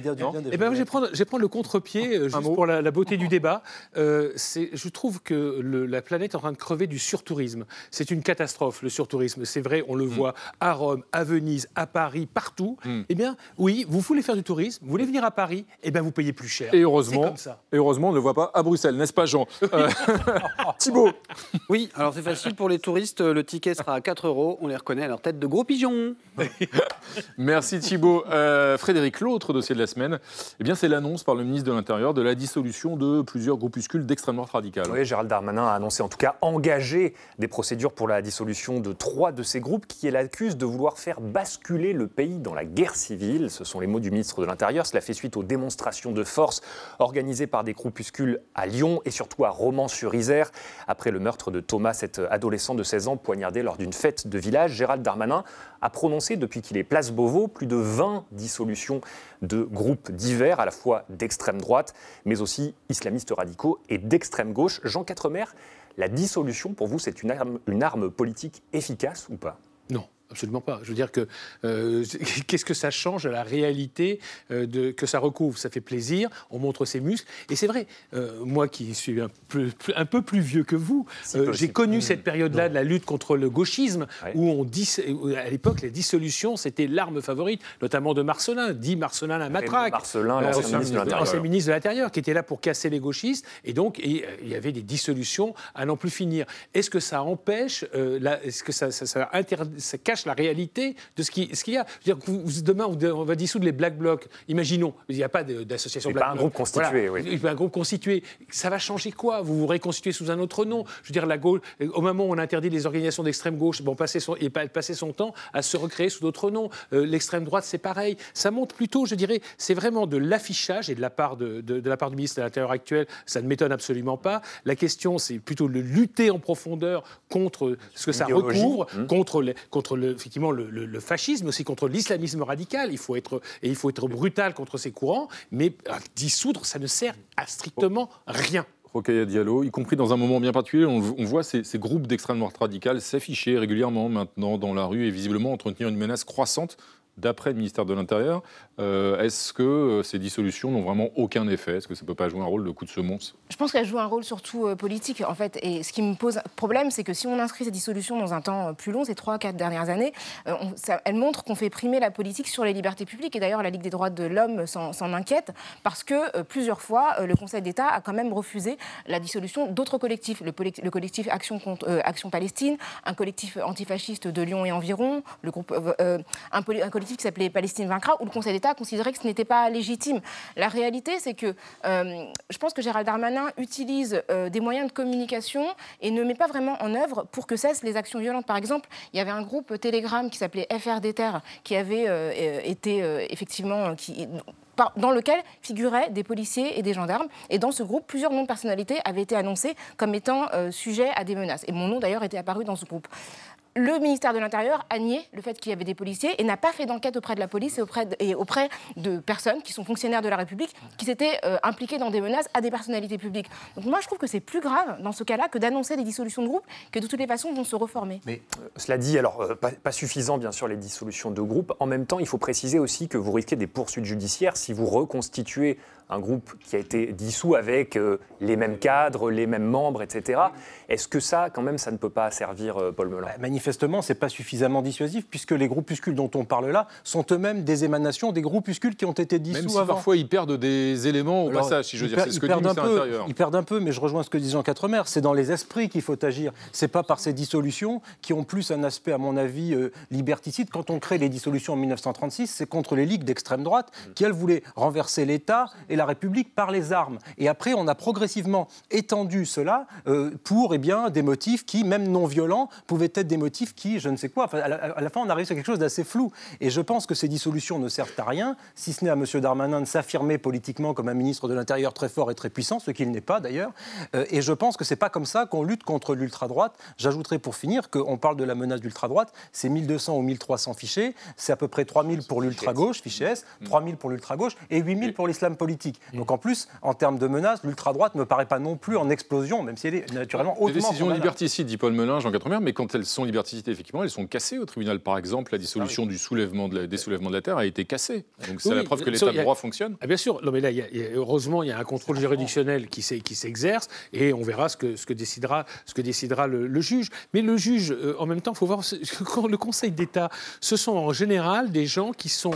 dire du bien des Eh ben, je, vais prendre, je vais prendre le contre-pied, euh, juste pour la, la beauté du débat. Euh, je trouve que le- la planète est en train de crever du surtourisme. C'est une catastrophe, le surtourisme. C'est vrai, on le voit à Rome, à Venise, à Paris, partout. Mm. Eh bien, oui, vous voulez faire du tourisme, vous voulez venir à Paris, eh bien, vous payez plus cher. Et heureusement, comme ça. et heureusement, on ne le voit pas à Bruxelles, n'est-ce pas, Jean? Euh, Thibault Oui, alors c'est facile pour les touristes, le ticket sera à 4 euros, on les reconnaît à leur tête de gros pigeons. Merci Thibault. Euh, Frédéric, l'autre dossier de la semaine, eh bien, c'est l'annonce par le ministre de l'Intérieur de la dissolution de plusieurs groupuscules d'extrême droite radicale. Oui, Gérald Darmanin a annoncé en tout cas engager des procédures pour la dissolution de trois de ces groupes qui l'accusent de vouloir faire basculer le pays dans la guerre civile. Ce sont les mots du ministre de l'Intérieur. Cela fait suite aux démonstrations de force organisées par des groupuscules à Lyon et surtout à Romans-sur-Isère après le meurtre de Thomas, cet adolescent de 16 ans poignardé lors d'une fête de village. Gérald Darmanin a prononcé depuis qu'il est place Beauvau plus de 20 dissolutions de groupes divers, à la fois d'extrême droite, mais aussi islamistes radicaux et d'extrême gauche. Jean Quatremer, la dissolution, pour vous, c'est une arme, politique efficace ou pas? Absolument pas. Je veux dire que euh, qu'est-ce que ça change à la réalité euh, de, que ça recouvre? Ça fait plaisir, on montre ses muscles. Et c'est vrai, euh, moi qui suis un peu, un peu plus vieux que vous, j'ai connu cette période-là de la lutte contre le gauchisme, Ouais. où on où, à l'époque, la dissolution, c'était l'arme favorite, notamment de Marcelin, dit Marcelin la matraque. Marcelin, l'ancien ancien ministre de l'Intérieur. ancien ministre de l'Intérieur, qui était là pour casser les gauchistes. Et donc, et, il y avait des dissolutions à n'en plus finir. Est-ce que ça empêche, est-ce que ça, ça- ça ça cache la réalité de ce qui- ce qu'il y a Je veux dire, vous- vous- Demain, on va dissoudre les Black Blocs. Imaginons, il n'y a pas d'association Black pas un Bloc. groupe constitué, oui. Il y a Un groupe constitué. Ça va changer quoi? Vous vous réconstituez sous un autre nom Je veux dire, la gauche, au moment où on interdit les organisations d'extrême gauche, bon, passer son, et pa- passer son temps à se recréer sous d'autres noms. Euh, L'extrême droite, c'est pareil. Ça montre plutôt, je dirais, c'est vraiment de l'affichage et de la part de, de- de la part du ministre de l'Intérieur actuel, ça ne m'étonne absolument pas. La question, c'est plutôt de lutter en profondeur contre ce que ça recouvre, Mmh. contre, les- contre le, effectivement le, fascisme, aussi contre l'islamisme radical. Il faut être et il faut être brutal contre ces courants, mais à dissoudre, ça ne sert à strictement rien. Rokhaya Diallo, y compris dans un moment bien particulier, on, voit ces, ces groupes d'extrême droite radicale s'afficher régulièrement maintenant dans la rue et visiblement entretenir une menace croissante d'après le ministère de l'Intérieur. Euh, Est-ce que euh, ces dissolutions n'ont vraiment aucun effet? Est-ce que ça ne peut pas jouer un rôle de coup de semonce? Je pense qu'elle joue un rôle surtout euh, politique, en fait. Et ce qui me pose problème, c'est que si on inscrit ces dissolutions dans un temps plus long, ces trois, quatre dernières années, euh, on- elle montre qu'on fait primer la politique sur les libertés publiques. Et d'ailleurs, la Ligue des droits de l'homme s'en inquiète parce que plusieurs fois, le Conseil d'État a quand même refusé la dissolution d'autres collectifs. Le, collectif Action, contre, Action Palestine, un collectif antifasciste de Lyon et environ, le groupe, un collectif qui s'appelait Palestine vaincra, où le Conseil d'État considérait que ce n'était pas légitime. La réalité, c'est que je pense que Gérald Darmanin utilise des moyens de communication et ne met pas vraiment en œuvre pour que cessent les actions violentes. Par exemple, il y avait un groupe Telegram qui s'appelait FRDTR qui avait été effectivement dans lequel figuraient des policiers et des gendarmes. Et dans ce groupe, plusieurs noms de personnalités avaient été annoncés comme étant euh, sujets à des menaces. Et mon nom, d'ailleurs, était apparu dans ce groupe le ministère de l'Intérieur a nié le fait qu'il y avait des policiers et n'a pas fait d'enquête auprès de la police et auprès de, et auprès de personnes qui sont fonctionnaires de la République qui s'étaient euh, impliquées dans des menaces à des personnalités publiques. Donc moi, je trouve que c'est plus grave dans ce cas-là que d'annoncer des dissolutions de groupe que de toutes les façons vont se reformer. Mais euh, cela dit, alors euh, pas, pas, suffisant bien sûr les dissolutions de groupe. En même temps, il faut préciser aussi que vous risquez des poursuites judiciaires si vous reconstituez un groupe qui a été dissous avec euh, les mêmes cadres, les mêmes membres, etc. Est-ce que ça, quand même, ça ne peut pas servir euh, Paul Melun? Bah, Manifestement, ce n'est pas suffisamment dissuasif, puisque les groupuscules dont on parle là sont eux-mêmes des émanations des groupuscules qui ont été dissous Même si avant. parfois ils perdent des éléments au passage, si je veux dire. C'est ce que perdent un peu, Ils perdent un peu, mais je rejoins ce que disait Jean Quatremer. C'est dans les esprits qu'il faut agir. C'est pas par ces dissolutions qui ont plus un aspect, à mon avis, euh, liberticide. Quand on crée les dissolutions en 1936, c'est contre les ligues d'extrême droite qui, elles, voulaient renverser l'État et la République par les armes. Et après, on a progressivement étendu cela euh, pour eh bien, des motifs qui, même non violents, pouvaient être des motifs qui, je ne sais quoi, à, la, fin, on arrive à quelque chose d'assez flou. Et je pense que ces dissolutions ne servent à rien, si ce n'est à M. Darmanin de s'affirmer politiquement comme un ministre de l'Intérieur très fort et très puissant, ce qu'il n'est pas d'ailleurs. Euh, et je pense que c'est pas comme ça qu'on lutte contre l'ultra-droite. J'ajouterai pour finir qu'on parle de la menace d'ultra-droite, c'est 1200 ou 1300 fichiers, c'est à peu près 3000 pour l'ultra-gauche, fichier S, 3000 pour l'ultra-gauche et 8000 pour l'islam politique. Donc en plus, en termes de menaces, l'ultra-droite ne me paraît pas non plus en explosion, même si elle est naturellement hautement... Des décisions liberticides, dit Paul Melun, Jean Quatremer, mais quand elles sont liberticides, effectivement, elles sont cassées au tribunal. Par exemple, la dissolution ah du soulèvement de la, des soulèvements de la Terre a été cassée. Donc c'est la preuve que l'état de droit fonctionne. Ah, bien sûr, non, mais là, heureusement, il y a un contrôle juridictionnel qui s'exerce et on verra ce que, ce que décidera, ce que décidera le, juge. Mais le juge, euh, en même temps, il faut voir, quand le Conseil d'État, ce sont en général des gens qui, sont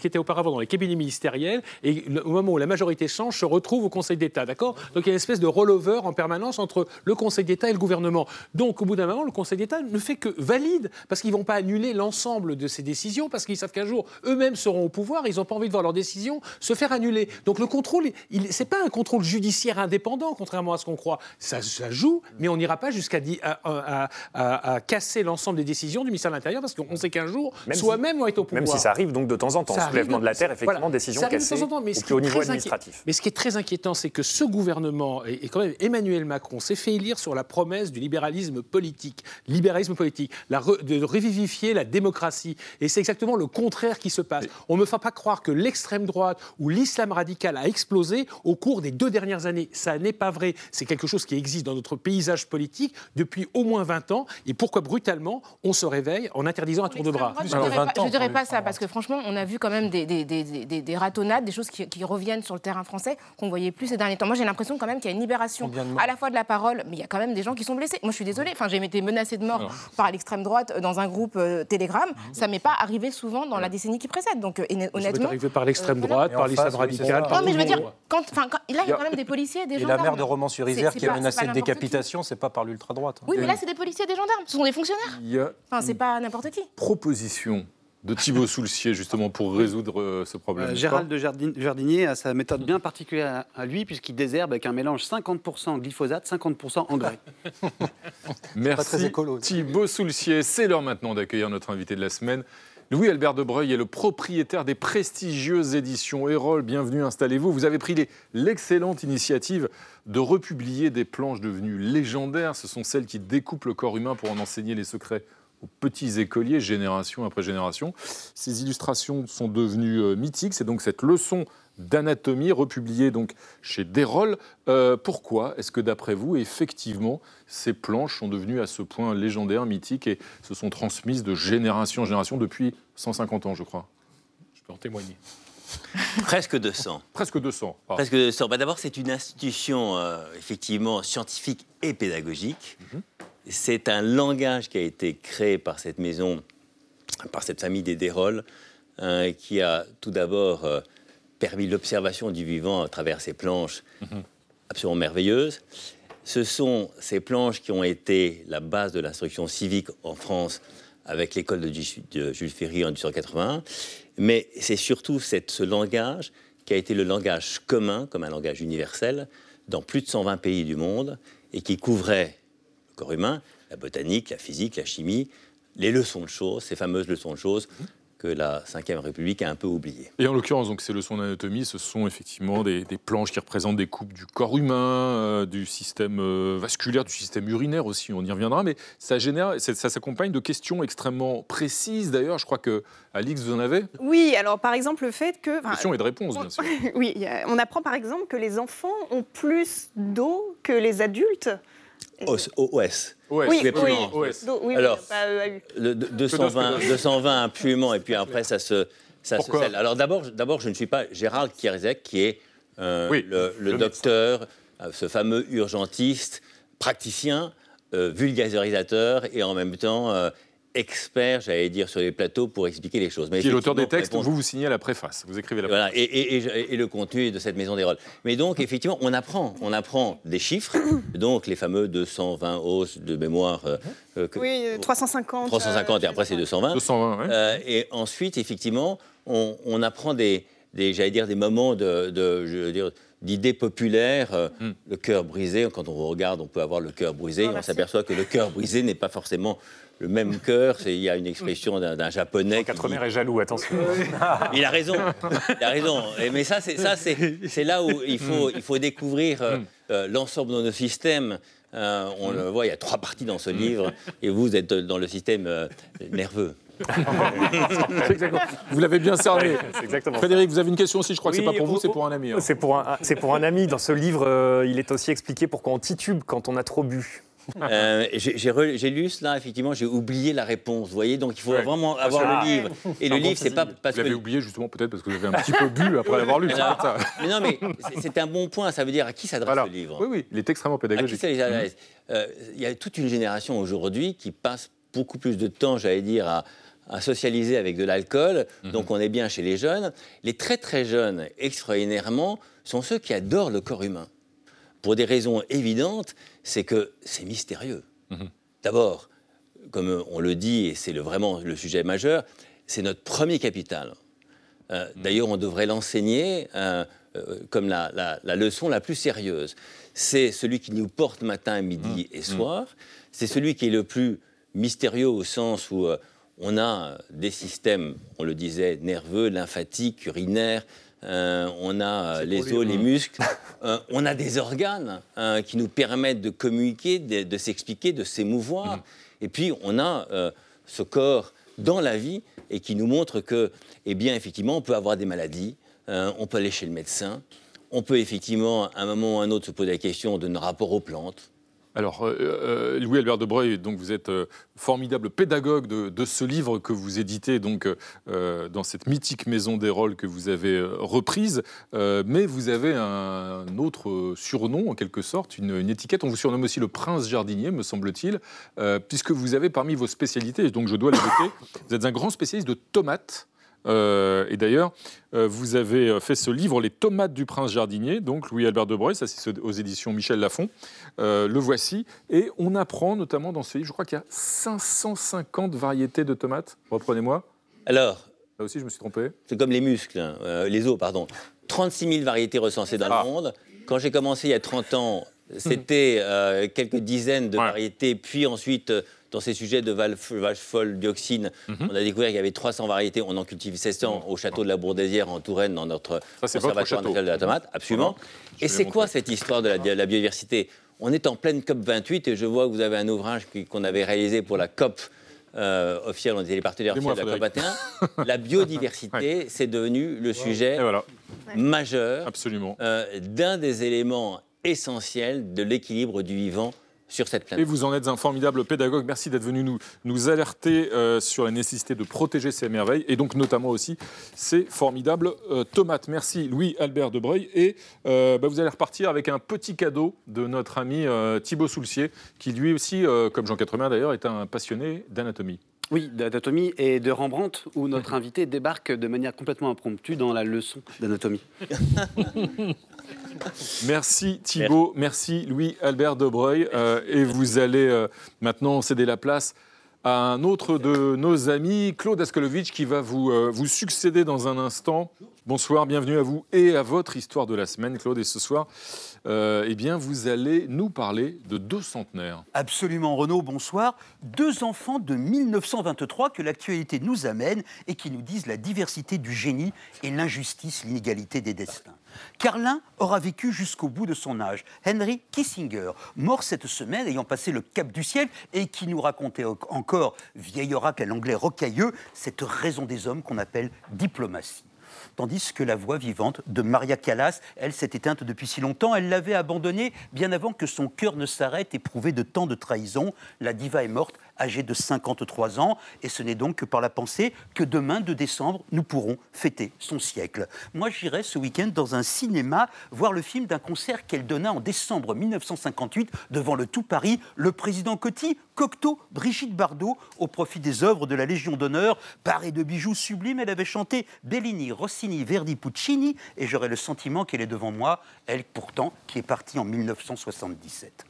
qui étaient auparavant dans les cabinets ministériels et au moment où la majorité change, se retrouve au Conseil d'État, d'accord? Donc il y a une espèce de rollover en permanence entre le Conseil d'État et le gouvernement. Donc au bout d'un moment, le Conseil d'État ne fait que valide, parce qu'ils ne vont pas annuler l'ensemble de ces décisions, parce qu'ils savent qu'un jour, eux-mêmes seront au pouvoir, ils n'ont pas envie de voir leurs décisions se faire annuler. Donc le contrôle, ce n'est pas un contrôle judiciaire indépendant, contrairement à ce qu'on croit. Ça, joue, mais on n'ira pas jusqu'à à, casser l'ensemble des décisions du ministère de l'Intérieur, parce qu'on sait qu'un jour, soi-même vont être au pouvoir. Même si ça arrive donc de temps en temps, soulèvement de la Terre, effectivement, décision cassée de temps en temps, mais au niveau administratif. Mais ce qui est très inquiétant, c'est que ce gouvernement, et, quand même Emmanuel Macron, s'est fait élire sur la promesse du libéralisme politique. Libéralisme politique, la de revivifier la démocratie. Et c'est exactement le contraire qui se passe. On ne me fait pas croire que l'extrême droite ou l'islam radical a explosé au cours des deux dernières années. Ça n'est pas vrai. C'est quelque chose qui existe dans notre paysage politique depuis au moins 20 ans. Et pourquoi brutalement on se réveille en interdisant un tour de bras? Je ne dirais, pas, ça, parce que franchement, on a vu quand même des, des, des, des ratonnades, des choses qui, qui reviennent sur le terrain français qu'on voyait plus ces derniers temps. Moi, j'ai l'impression quand même qu'il y a une libération à la fois de la parole, mais il y a quand même des gens qui sont blessés. Moi, je suis désolée. Enfin, j'ai été menacée de mort par l'extrême droite euh, dans un groupe euh, Telegram. Mhm. Ça m'est pas arrivé souvent dans la décennie qui précède. Donc, euh, honnêtement. arrivé par l'extrême droite, par l'islam radical. non, mais je veux dire, quand, quand, là, il y a quand même des policiers, des gendarmes. Et la mère de Romans-sur-Isère qui a menacé de décapitation, c'est pas par l'ultra droite. Oui, mais là, c'est des policiers, et des gendarmes. Ce sont des fonctionnaires. Enfin, c'est pas n'importe qui. Proposition de Thibault Soulcier, justement, pour résoudre euh, ce problème. Euh, Gérald de Jardinier a sa méthode bien particulière à lui, puisqu'il désherbe avec un mélange 50% glyphosate, 50% engrais. Merci Thibault Soulcier. C'est l'heure maintenant d'accueillir notre invité de la semaine. Louis-Albert Debreuil est le propriétaire des prestigieuses éditions Erol. Bienvenue, installez-vous. Vous avez pris l'excellente initiative de republier des planches devenues légendaires. Ce sont celles qui découpent le corps humain pour en enseigner les secrets aux petits écoliers, génération après génération. Ces illustrations sont devenues euh, mythiques. C'est donc cette leçon d'anatomie republiée donc chez Desrolles. Euh, pourquoi est-ce que d'après vous, effectivement, ces planches sont devenues à ce point légendaires, mythiques et se sont transmises de génération en génération depuis 150 ans, je crois? Je peux en témoigner. Presque 200. Presque 200. Ah. Presque 200. Bah, D'abord, c'est une institution euh, effectivement scientifique et pédagogique. Mhm c'est un langage qui a été créé par cette maison, par cette famille des Déroles, hein, qui a tout d'abord euh, permis l'observation du vivant à travers ces planches mhm. absolument merveilleuses. Ce sont ces planches qui ont été la base de l'instruction civique en France avec l'école de Jules Ferry en 1881. Mais c'est surtout cette, ce langage qui a été le langage commun, comme un langage universel, dans plus de 120 pays du monde, et qui couvrait corps humain, la botanique, la physique, la chimie, les leçons de choses, ces fameuses leçons de choses que la Ve République a un peu oublié. Et en l'occurrence, donc ces leçons d'anatomie, ce sont effectivement des, planches qui représentent des coupes du corps humain, euh, du système euh, vasculaire, du système urinaire aussi, on y reviendra, mais ça génère, ça, s'accompagne de questions extrêmement précises d'ailleurs. Je crois que Alix, vous en avez? Oui, alors par exemple le fait que... Questions et de réponses, bien sûr. oui, on apprend par exemple que les enfants ont plus d'eau que les adultes. OS. OS. Oui, oui, OS. oui, Alors, pas EAU. Le 220, 220 impunément, et puis après, ça se, ça se scelle. Alors d'abord, d'abord, je ne suis pas Gérald Kierzek, qui est euh, le, le, docteur, euh, ce fameux urgentiste, praticien, euh, vulgarisateur et en même temps expert, j'allais dire, sur les plateaux pour expliquer les choses. Mais qui est l'auteur des textes, vous vous signez la préface, vous écrivez la préface. Voilà, et, le contenu de cette maison des rôles. Mais donc, effectivement, on apprend, on apprend des chiffres, donc les fameux 220 hausses de mémoire. Euh, euh, oui, 350. 350, et après c'est 220. 220, euh, Et ensuite, effectivement, on, apprend des, des j'allais dire, des moments de, de je veux dire, d'idées populaires, hmm. le cœur brisé. Quand on regarde, on peut avoir le cœur brisé. on s'aperçoit que le cœur brisé n'est pas forcément le même cœur. Il y a une expression d'un japonais. Quatre mères est jaloux, attention. il a raison. Il a raison. Mais ça, c'est ça, c'est là où il faut, il faut découvrir euh, euh, l'ensemble de nos systèmes. Euh, on le voit, il y a trois parties dans ce livre, et vous êtes dans le système nerveux. vous l'avez bien cerné. Frédéric, vous avez une question aussi, je crois que c'est pas pour vous, c'est pour un ami. Hein. C'est pour, un, pour un ami. Dans ce livre, il est aussi expliqué pourquoi on titube quand on a trop bu. Euh, j'ai lu cela, effectivement, j'ai oublié la réponse. Vous voyez, donc il faut vraiment avoir le ah. livre. Et le livre, c'est pas parce que. Vous oublié justement peut-être parce que vous avez un petit peu bu après l'avoir lu. mais non, mais c'est un bon point. Ça veut dire à qui s'adresse le livre Oui, oui, il est extrêmement pédagogique. À qui ça les euh, Il y a toute une génération aujourd'hui qui passe beaucoup plus de temps, j'allais dire, à, à socialiser avec de l'alcool. Mhm. Donc on est bien chez les jeunes. Les très très jeunes, extraordinairement, sont ceux qui adorent le corps humain pour des raisons évidentes, c'est que c'est mystérieux. Mhm. D'abord, comme on le dit, et c'est vraiment le sujet majeur, c'est notre premier capital. Euh, mhm. D'ailleurs, on devrait l'enseigner euh, euh, comme la, leçon la plus sérieuse. C'est celui qui nous porte matin, midi mhm. et soir. C'est celui qui est le plus mystérieux au sens où on a des systèmes, on le disait, nerveux, lymphatiques, urinaires, euh, on a euh, les os, les muscles, euh, on a des organes qui nous permettent de communiquer, de, s'expliquer, de s'émouvoir. Mhm. Et puis on a ce corps dans la vie et qui nous montre que, eh bien, effectivement, on peut avoir des maladies, on peut aller chez le médecin, on peut effectivement, à un moment ou à un autre, se poser la question de nos rapports aux plantes. Alors, euh, euh, Louis-Albert Debreuil, donc vous êtes euh, formidable pédagogue de, ce livre que vous éditez donc, dans cette mythique maison des rôles que vous avez reprise. mais vous avez un autre surnom, en quelque sorte, une, une, étiquette. On vous surnomme aussi le prince jardinier, me semble-t-il, puisque vous avez parmi vos spécialités, donc je dois l'évoquer, vous êtes un grand spécialiste de tomates. Euh, et d'ailleurs, euh, vous avez euh, fait ce livre, Les tomates du prince jardinier, donc Louis-Albert Debreuil, ça c'est aux éditions Michel Lafon. le voici. Et on apprend notamment dans ce livre, je crois qu'il y a 550 variétés de tomates. Reprenez-moi. Alors. Là aussi, je me suis trompé. C'est comme les muscles, hein, les os, pardon. 36 000 variétés recensées dans le ah. monde. Quand j'ai commencé il y a 30 ans, c'était quelques dizaines de variétés, puis ensuite dans ces sujets de vache folle, dioxine, mhm. on a découvert qu'il y avait 300 variétés. On en cultive 700 au château de la Bourdésière en Touraine, dans notre conservatoire national de la tomate. Absolument. Et c'est quoi cette histoire de la, biodiversité? On est en pleine COP 28 et je vois que vous avez un ouvrage qu'on avait réalisé pour la COP. Euh, officielle, on était les partenaires de la COP 21. la biodiversité, c'est devenu le sujet majeur euh, d'un des éléments essentiels de l'équilibre du vivant sur cette planète. Et vous en êtes un formidable pédagogue. Merci d'être venu nous, nous alerter euh, sur la nécessité de protéger ces merveilles et donc notamment aussi ces formidables euh, tomates. Merci Louis-Albert Debreuil. Et euh, bah, vous allez repartir avec un petit cadeau de notre ami Thibaut Soulcier, qui lui aussi, comme Jean Quatremer d'ailleurs, est un passionné d'anatomie. Oui, d'anatomie et de Rembrandt, où notre invité débarque de manière complètement impromptue dans la leçon d'anatomie. Merci Thibault, merci, Louis-Albert Debreuil. Euh, et vous allez euh, maintenant céder la place à un autre de nos amis, Claude Askolovitch, qui va vous, euh, vous succéder dans un instant. Bonsoir, bienvenue à vous et à votre histoire de la semaine, Claude. Et ce soir, euh, eh bien, vous allez nous parler de deux centenaires. Absolument, Renaud, bonsoir. Deux enfants de 1923 que l'actualité nous amène et qui nous disent la diversité du génie et l'injustice, l'inégalité des destins. Carlin aura vécu jusqu'au bout de son âge. Henry Kissinger, mort cette semaine, ayant passé le cap du ciel et qui nous racontait encore, vieil oracle à l'anglais rocailleux, cette raison des hommes qu'on appelle diplomatie tandis que la voix vivante de Maria Callas, elle s'est éteinte depuis si longtemps, elle l'avait abandonnée bien avant que son cœur ne s'arrête éprouvé de tant de trahison. La diva est morte âgé de 53 ans, et ce n'est donc que par la pensée que demain, 2 décembre, nous pourrons fêter son siècle. Moi, j'irai ce week-end dans un cinéma voir le film d'un concert qu'elle donna en décembre 1958 devant le tout Paris, le président Coty, Cocteau, Brigitte Bardot, au profit des œuvres de la Légion d'honneur. Parée de bijoux sublimes, elle avait chanté Bellini, Rossini, Verdi, Puccini, et j'aurais le sentiment qu'elle est devant moi, elle pourtant qui est partie en 1977.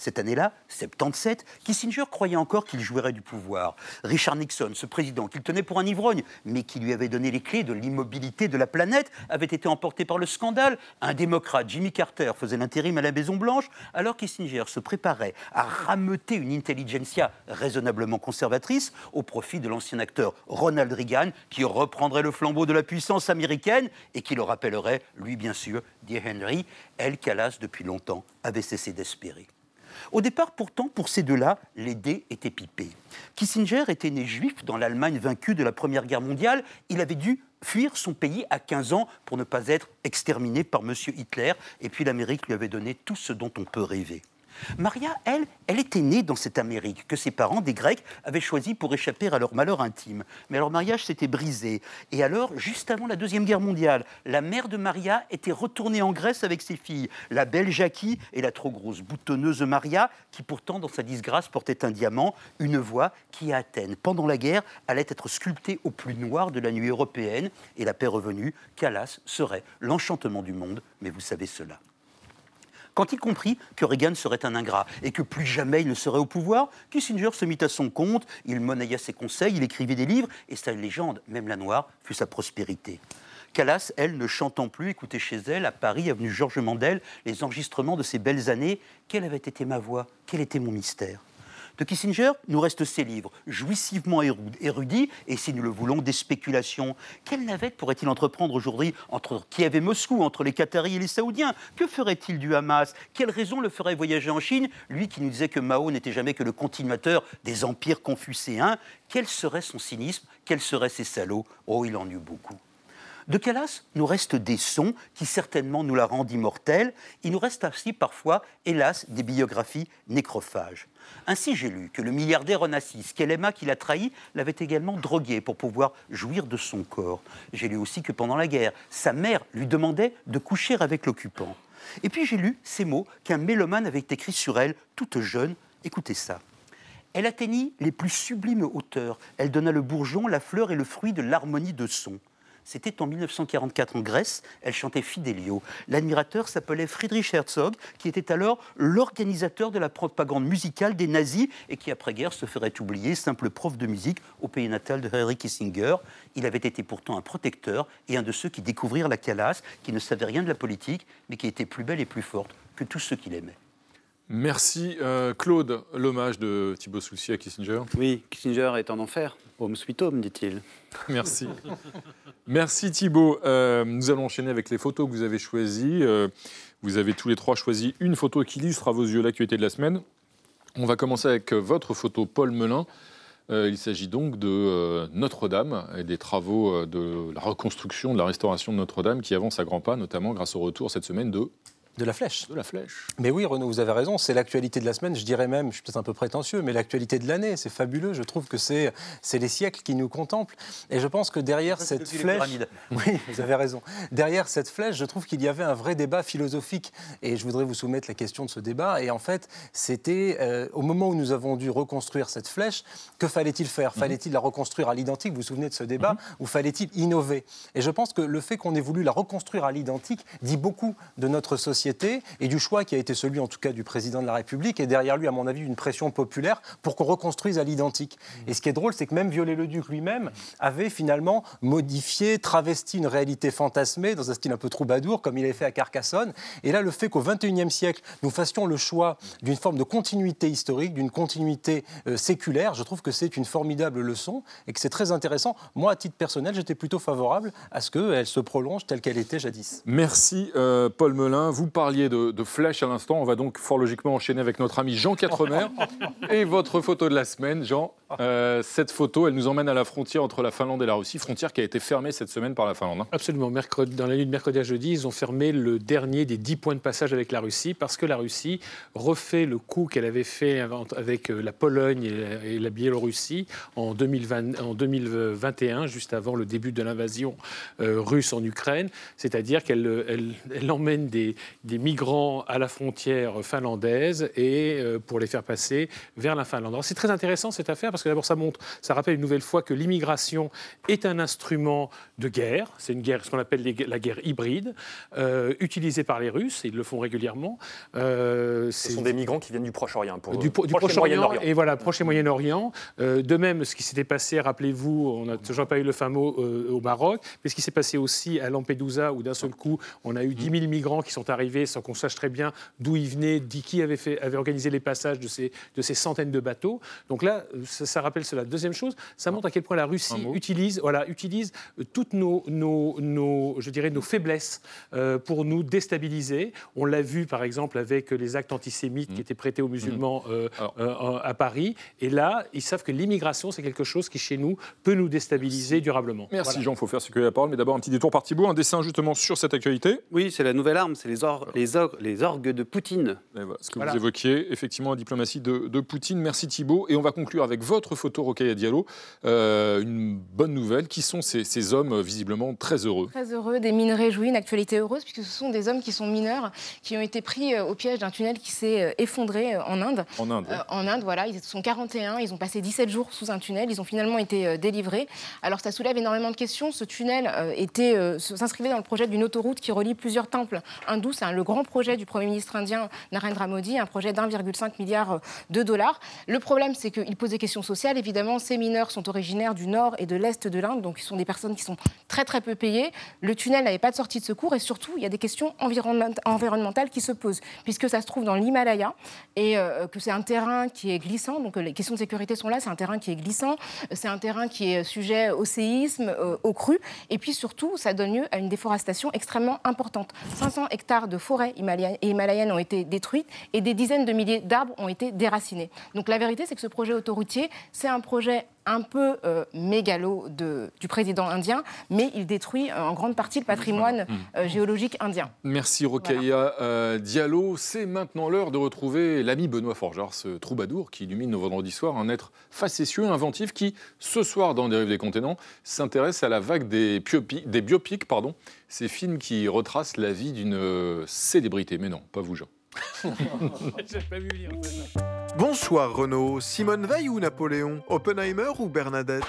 Cette année-là, 77, Kissinger croyait encore qu'il jouerait du pouvoir. Richard Nixon, ce président qu'il tenait pour un ivrogne, mais qui lui avait donné les clés de l'immobilité de la planète, avait été emporté par le scandale. Un démocrate, Jimmy Carter, faisait l'intérim à la Maison-Blanche, alors Kissinger se préparait à rameuter une intelligentsia raisonnablement conservatrice au profit de l'ancien acteur Ronald Reagan, qui reprendrait le flambeau de la puissance américaine et qui le rappellerait, lui bien sûr, dit Henry, elle, Callas, depuis longtemps, avait cessé d'espérer. Au départ, pourtant, pour ces deux-là, les dés étaient pipés. Kissinger était né juif dans l'Allemagne vaincue de la Première Guerre mondiale. Il avait dû fuir son pays à 15 ans pour ne pas être exterminé par M. Hitler. Et puis l'Amérique lui avait donné tout ce dont on peut rêver. Maria, elle, elle était née dans cette Amérique que ses parents, des Grecs, avaient choisi pour échapper à leur malheur intime. Mais leur mariage s'était brisé. Et alors, juste avant la Deuxième Guerre mondiale, la mère de Maria était retournée en Grèce avec ses filles, la belle Jackie et la trop grosse boutonneuse Maria, qui pourtant, dans sa disgrâce, portait un diamant, une voix qui, à Athènes, pendant la guerre, allait être sculptée au plus noir de la nuit européenne. Et la paix revenue, Callas serait l'enchantement du monde. Mais vous savez cela. Quand il comprit que Reagan serait un ingrat et que plus jamais il ne serait au pouvoir, Kissinger se mit à son compte, il monnaya ses conseils, il écrivait des livres, et sa légende, même la noire, fut sa prospérité. Callas, elle, ne chantant plus, écoutait chez elle, à Paris, avenue Georges Mandel, les enregistrements de ces belles années. Quelle avait été ma voix? Quel était mon mystère? De Kissinger, nous restent ses livres, jouissivement érudits, et si nous le voulons, des spéculations. Quelle navette pourrait-il entreprendre aujourd'hui entre Kiev et Moscou, entre les Qataris et les Saoudiens? Que ferait-il du Hamas? Quelle raison le ferait voyager en Chine, lui qui nous disait que Mao n'était jamais que le continuateur des empires confucéens. Quel serait son cynisme? Quels seraient ses salauds? Oh, il en eut beaucoup. De Calas nous restent des sons qui certainement nous la rendent immortelle. Il nous reste aussi parfois, hélas, des biographies nécrophages. Ainsi, j'ai lu que le milliardaire Onassis, qu'Elema qui l'a trahi, l'avait également drogué pour pouvoir jouir de son corps. J'ai lu aussi que pendant la guerre, sa mère lui demandait de coucher avec l'occupant. Et puis j'ai lu ces mots qu'un mélomane avait écrits sur elle, toute jeune. Écoutez ça. Elle atteignit les plus sublimes hauteurs. Elle donna le bourgeon, la fleur et le fruit de l'harmonie de son. C'était en 1944 en Grèce. Elle chantait Fidelio. L'admirateur s'appelait Friedrich Herzog, qui était alors l'organisateur de la propagande musicale des nazis et qui, après-guerre, se ferait oublier, simple prof de musique au pays natal de Henry Kissinger. Il avait été pourtant un protecteur et un de ceux qui découvrirent la calasse, qui ne savait rien de la politique, mais qui était plus belle et plus forte que tous ceux qu'il aimait. Merci euh, Claude, l'hommage de Thibaut Soulcy à Kissinger. Oui, Kissinger est en enfer. Home sweet home, dit-il. Merci. Merci Thibaut. Euh, nous allons enchaîner avec les photos que vous avez choisies. Euh, vous avez tous les trois choisi une photo qui illustre à vos yeux l'actualité de la semaine. On va commencer avec votre photo Paul Melun. Il s'agit donc de Notre-Dame et des travaux de la reconstruction, de la restauration de Notre-Dame qui avancent à grands pas, notamment grâce au retour cette semaine de de la flèche. De la flèche. Mais oui, Renaud, vous avez raison. C'est l'actualité de la semaine. Je dirais même, je suis peut-être un peu prétentieux, mais l'actualité de l'année. C'est fabuleux. Je trouve que c'est les siècles qui nous contemplent. Et je pense que derrière cette flèche. Oui, vous avez raison. Derrière cette flèche, je trouve qu'il y avait un vrai débat philosophique. Et je voudrais vous soumettre la question de ce débat. Et en fait, c'était euh, au moment où nous avons dû reconstruire cette flèche, que fallait-il faire? Mhm. Fallait-il la reconstruire à l'identique? Vous vous souvenez de ce débat mhm. Ou fallait-il innover? Et je pense que le fait qu'on ait voulu la reconstruire à l'identique dit beaucoup de notre société société et du choix qui a été celui, en tout cas, du président de la République, et derrière lui, à mon avis, une pression populaire pour qu'on reconstruise à l'identique. Et ce qui est drôle, c'est que même Viollet-le-Duc lui-même avait finalement modifié, travesti une réalité fantasmée dans un style un peu troubadour, comme il avait fait à Carcassonne. Et là, le fait qu'au XXIe siècle, nous fassions le choix d'une forme de continuité historique, d'une continuité euh, séculaire, je trouve que c'est une formidable leçon et que c'est très intéressant. Moi, à titre personnel, j'étais plutôt favorable à ce qu'elle se prolonge telle qu'elle était jadis. Merci euh, Paul Melun. Vous parliez de, de flèches à l'instant. On va donc fort logiquement enchaîner avec notre ami Jean Quatremer et votre photo de la semaine. Jean, euh, cette photo, elle nous emmène à la frontière entre la Finlande et la Russie, frontière qui a été fermée cette semaine par la Finlande. hein. Absolument. Dans la nuit de mercredi à jeudi, ils ont fermé le dernier des dix points de passage avec la Russie parce que la Russie refait le coup qu'elle avait fait avec euh, la Pologne et la, Biélorussie en, 2020 en 2021, juste avant le début de l'invasion euh, russe en Ukraine. C'est-à-dire qu'elle elle, elle emmène des, migrants à la frontière finlandaise et pour les faire passer vers la Finlande. C'est très intéressant cette affaire parce que d'abord ça montre, ça rappelle une nouvelle fois que l'immigration est un instrument de guerre. C'est une guerre, ce qu'on appelle les- la guerre hybride, euh, utilisée par les Russes. et Ils le font régulièrement. Euh, Ce sont des migrants qui viennent du Proche-Orient. Pour du, Pro- du et Proche-Orient et voilà Proche et Moyen-Orient. Euh, de même, ce qui s'était passé, rappelez-vous, on n'a toujours pas eu le fameux au Maroc, mais ce qui s'est passé aussi à Lampedusa, où d'un seul coup, on a eu 10 000 migrants qui sont arrivés sans qu'on sache très bien d'où ils venaient, qui avait, fait, avait organisé les passages de ces, de ces centaines de bateaux. Donc là, ça, ça rappelle cela. Deuxième chose, ça montre à quel point la Russie utilise, voilà, utilise euh, toutes nos, nos, nos- je dirais, nos faiblesses euh, pour nous déstabiliser. On l'a vu, par exemple, avec les actes antisémites qui étaient prêtés aux musulmans euh, euh, à Paris. Et là, ils savent que l'immigration, c'est quelque chose qui, chez nous, peut nous déstabiliser durablement. Merci Voilà. Jean, il faut faire circuler la parole, mais d'abord un petit détour par Thibault, un dessin justement sur cette actualité. Oui, c'est la nouvelle arme, c'est les, or- les, or- les orgues de Poutine. Et voilà, ce que Voilà. vous évoquiez, effectivement, la diplomatie de, de Poutine. Merci Thibault. Et on va conclure avec votre photo, Rocaille Diallo. Euh, une bonne nouvelle. Qui sont ces, ces hommes euh, visiblement très heureux Très heureux, des mines réjouies, une actualité heureuse, puisque ce sont des hommes qui sont mineurs, qui ont été pris euh, au piège d'un tunnel qui s'est effondré en Inde. En Inde. Euh, en Inde, voilà, ils sont 41, ils ont passé 17 jours sous un tunnel, ils ont finalement été délivrés. Alors ça soulève énormément de questions. Ce tunnel était, euh, s'inscrivait dans le projet d'une autoroute qui relie plusieurs temples hindous. C'est le grand projet du Premier ministre indien Narendra Modi, un projet d'1,5 milliard de dollars. Le problème, c'est qu'il pose des questions Évidemment, ces mineurs sont originaires du nord et de l'est de l'Inde, donc ils sont des personnes qui sont très très peu payées. Le tunnel n'avait pas de sortie de secours et surtout, il y a des questions environnement- environnementales qui se posent, puisque ça se trouve dans l'Himalaya et euh, que c'est un terrain qui est glissant. Donc euh, les questions de sécurité sont là. C'est un terrain qui est glissant, c'est un terrain qui est sujet au séisme, euh, aux crues, et puis surtout, ça donne lieu à une déforestation extrêmement importante. 500 hectares de forêts himalayennes ont été détruites et des dizaines de milliers d'arbres ont été déracinés. Donc la vérité, c'est que ce projet autoroutier, c'est un projet un peu euh, mégalo de- du président indien, mais il détruit euh, en grande partie le patrimoine euh, géologique indien. Merci euh, Diallo. C'est maintenant l'heure de retrouver l'ami Benoît Forgeard, ce troubadour qui illumine nos vendredis soirs, un être facétieux, inventif, qui, ce soir dans Dérive des Contenants, s'intéresse à la vague des, biopi- des biopics, pardon, ces films qui retracent la vie d'une célébrité. Mais non, pas vous, Jean. Bonsoir Renaud, Simone Veil ou Napoléon? Oppenheimer ou Bernadette?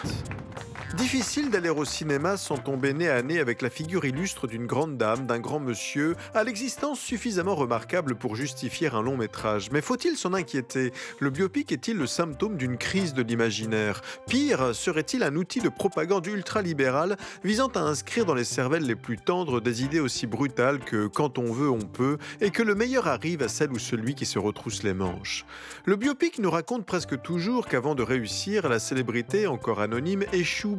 Difficile d'aller au cinéma sans tomber nez à nez avec la figure illustre d'une grande dame, d'un grand monsieur, à l'existence suffisamment remarquable pour justifier un long métrage. Mais faut-il s'en inquiéter? Le biopic est-il le symptôme d'une crise de l'imaginaire? Pire, serait-il un outil de propagande ultralibérale visant à inscrire dans les cervelles les plus tendres des idées aussi brutales que quand on veut, on peut, et que le meilleur arrive à celle ou celui qui se retrousse les manches? Le biopic nous raconte presque toujours qu'avant de réussir, la célébrité, encore anonyme, échoue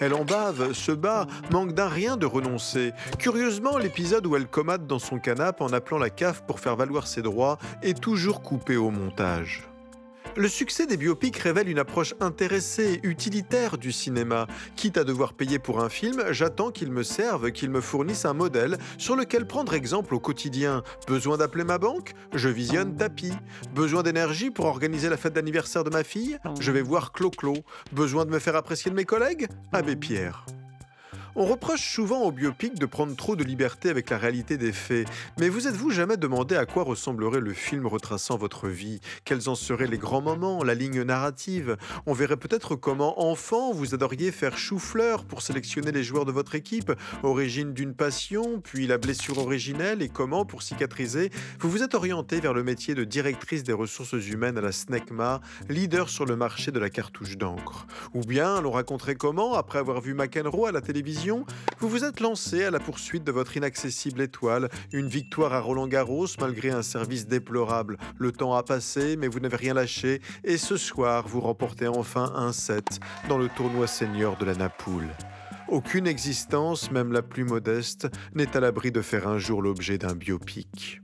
Elle en bave, se bat, manque d'un rien de renoncer. Curieusement, l'épisode où elle comate dans son canapé en appelant la CAF pour faire valoir ses droits est toujours coupé au montage. Le succès des biopics révèle une approche intéressée, utilitaire du cinéma. Quitte à devoir payer pour un film, j'attends qu'il me serve, qu'il me fournisse un modèle sur lequel prendre exemple au quotidien. Besoin d'appeler ma banque? Je visionne Tapis. Besoin d'énergie pour organiser la fête d'anniversaire de ma fille? Je vais voir Clo-Clo. Besoin de me faire apprécier de mes collègues? Abbé Pierre. On reproche souvent aux biopics de prendre trop de liberté avec la réalité des faits, mais vous êtes-vous jamais demandé à quoi ressemblerait le film retraçant votre vie? Quels en seraient les grands moments, la ligne narrative? On verrait peut-être comment, enfant, vous adoriez faire chou-fleur pour sélectionner les joueurs de votre équipe, origine d'une passion, puis la blessure originelle, et comment, pour cicatriser, vous vous êtes orienté vers le métier de directrice des ressources humaines à la SNECMA, leader sur le marché de la cartouche d'encre? Ou bien l'on raconterait comment, après avoir vu McEnroe à la télévision, vous vous êtes lancé à la poursuite de votre inaccessible étoile, une victoire à Roland Garros malgré un service déplorable. Le temps a passé, mais vous n'avez rien lâché, et ce soir, vous remportez enfin un set dans le tournoi senior de la Napoule. Aucune existence, même la plus modeste, n'est à l'abri de faire un jour l'objet d'un biopic.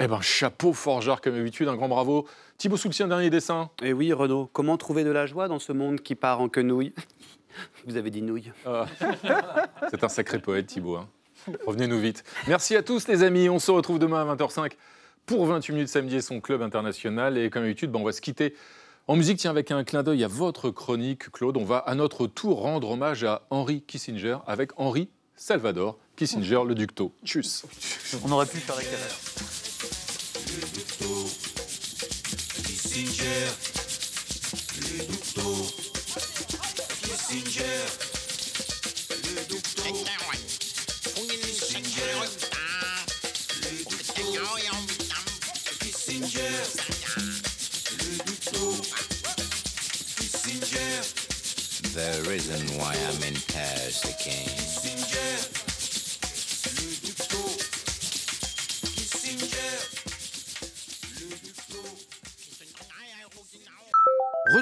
Eh ben, chapeau forgeard comme d'habitude, un grand bravo. Thibaut Soultien, dernier dessin. Eh oui, Renaud, comment trouver de la joie dans ce monde qui part en quenouille Vous avez dit nouille. Ah. C'est un sacré poète, Thibaut. Hein. Revenez-nous vite. Merci à tous, les amis. On se retrouve demain à 20h05 pour 28 minutes samedi et son club international. Et comme d'habitude, ben, on va se quitter en musique, tiens, avec un clin d'œil à votre chronique, Claude. On va à notre tour rendre hommage à Henri Kissinger avec Henri Salvador Kissinger, le ducto. Tchuss. On aurait pu faire la Kissinger, le docteur, Kissinger, le docteur, Kissinger, le docteur, Kissinger, le docteur, Kissinger. The reason why I'm in Paris again. Kissinger,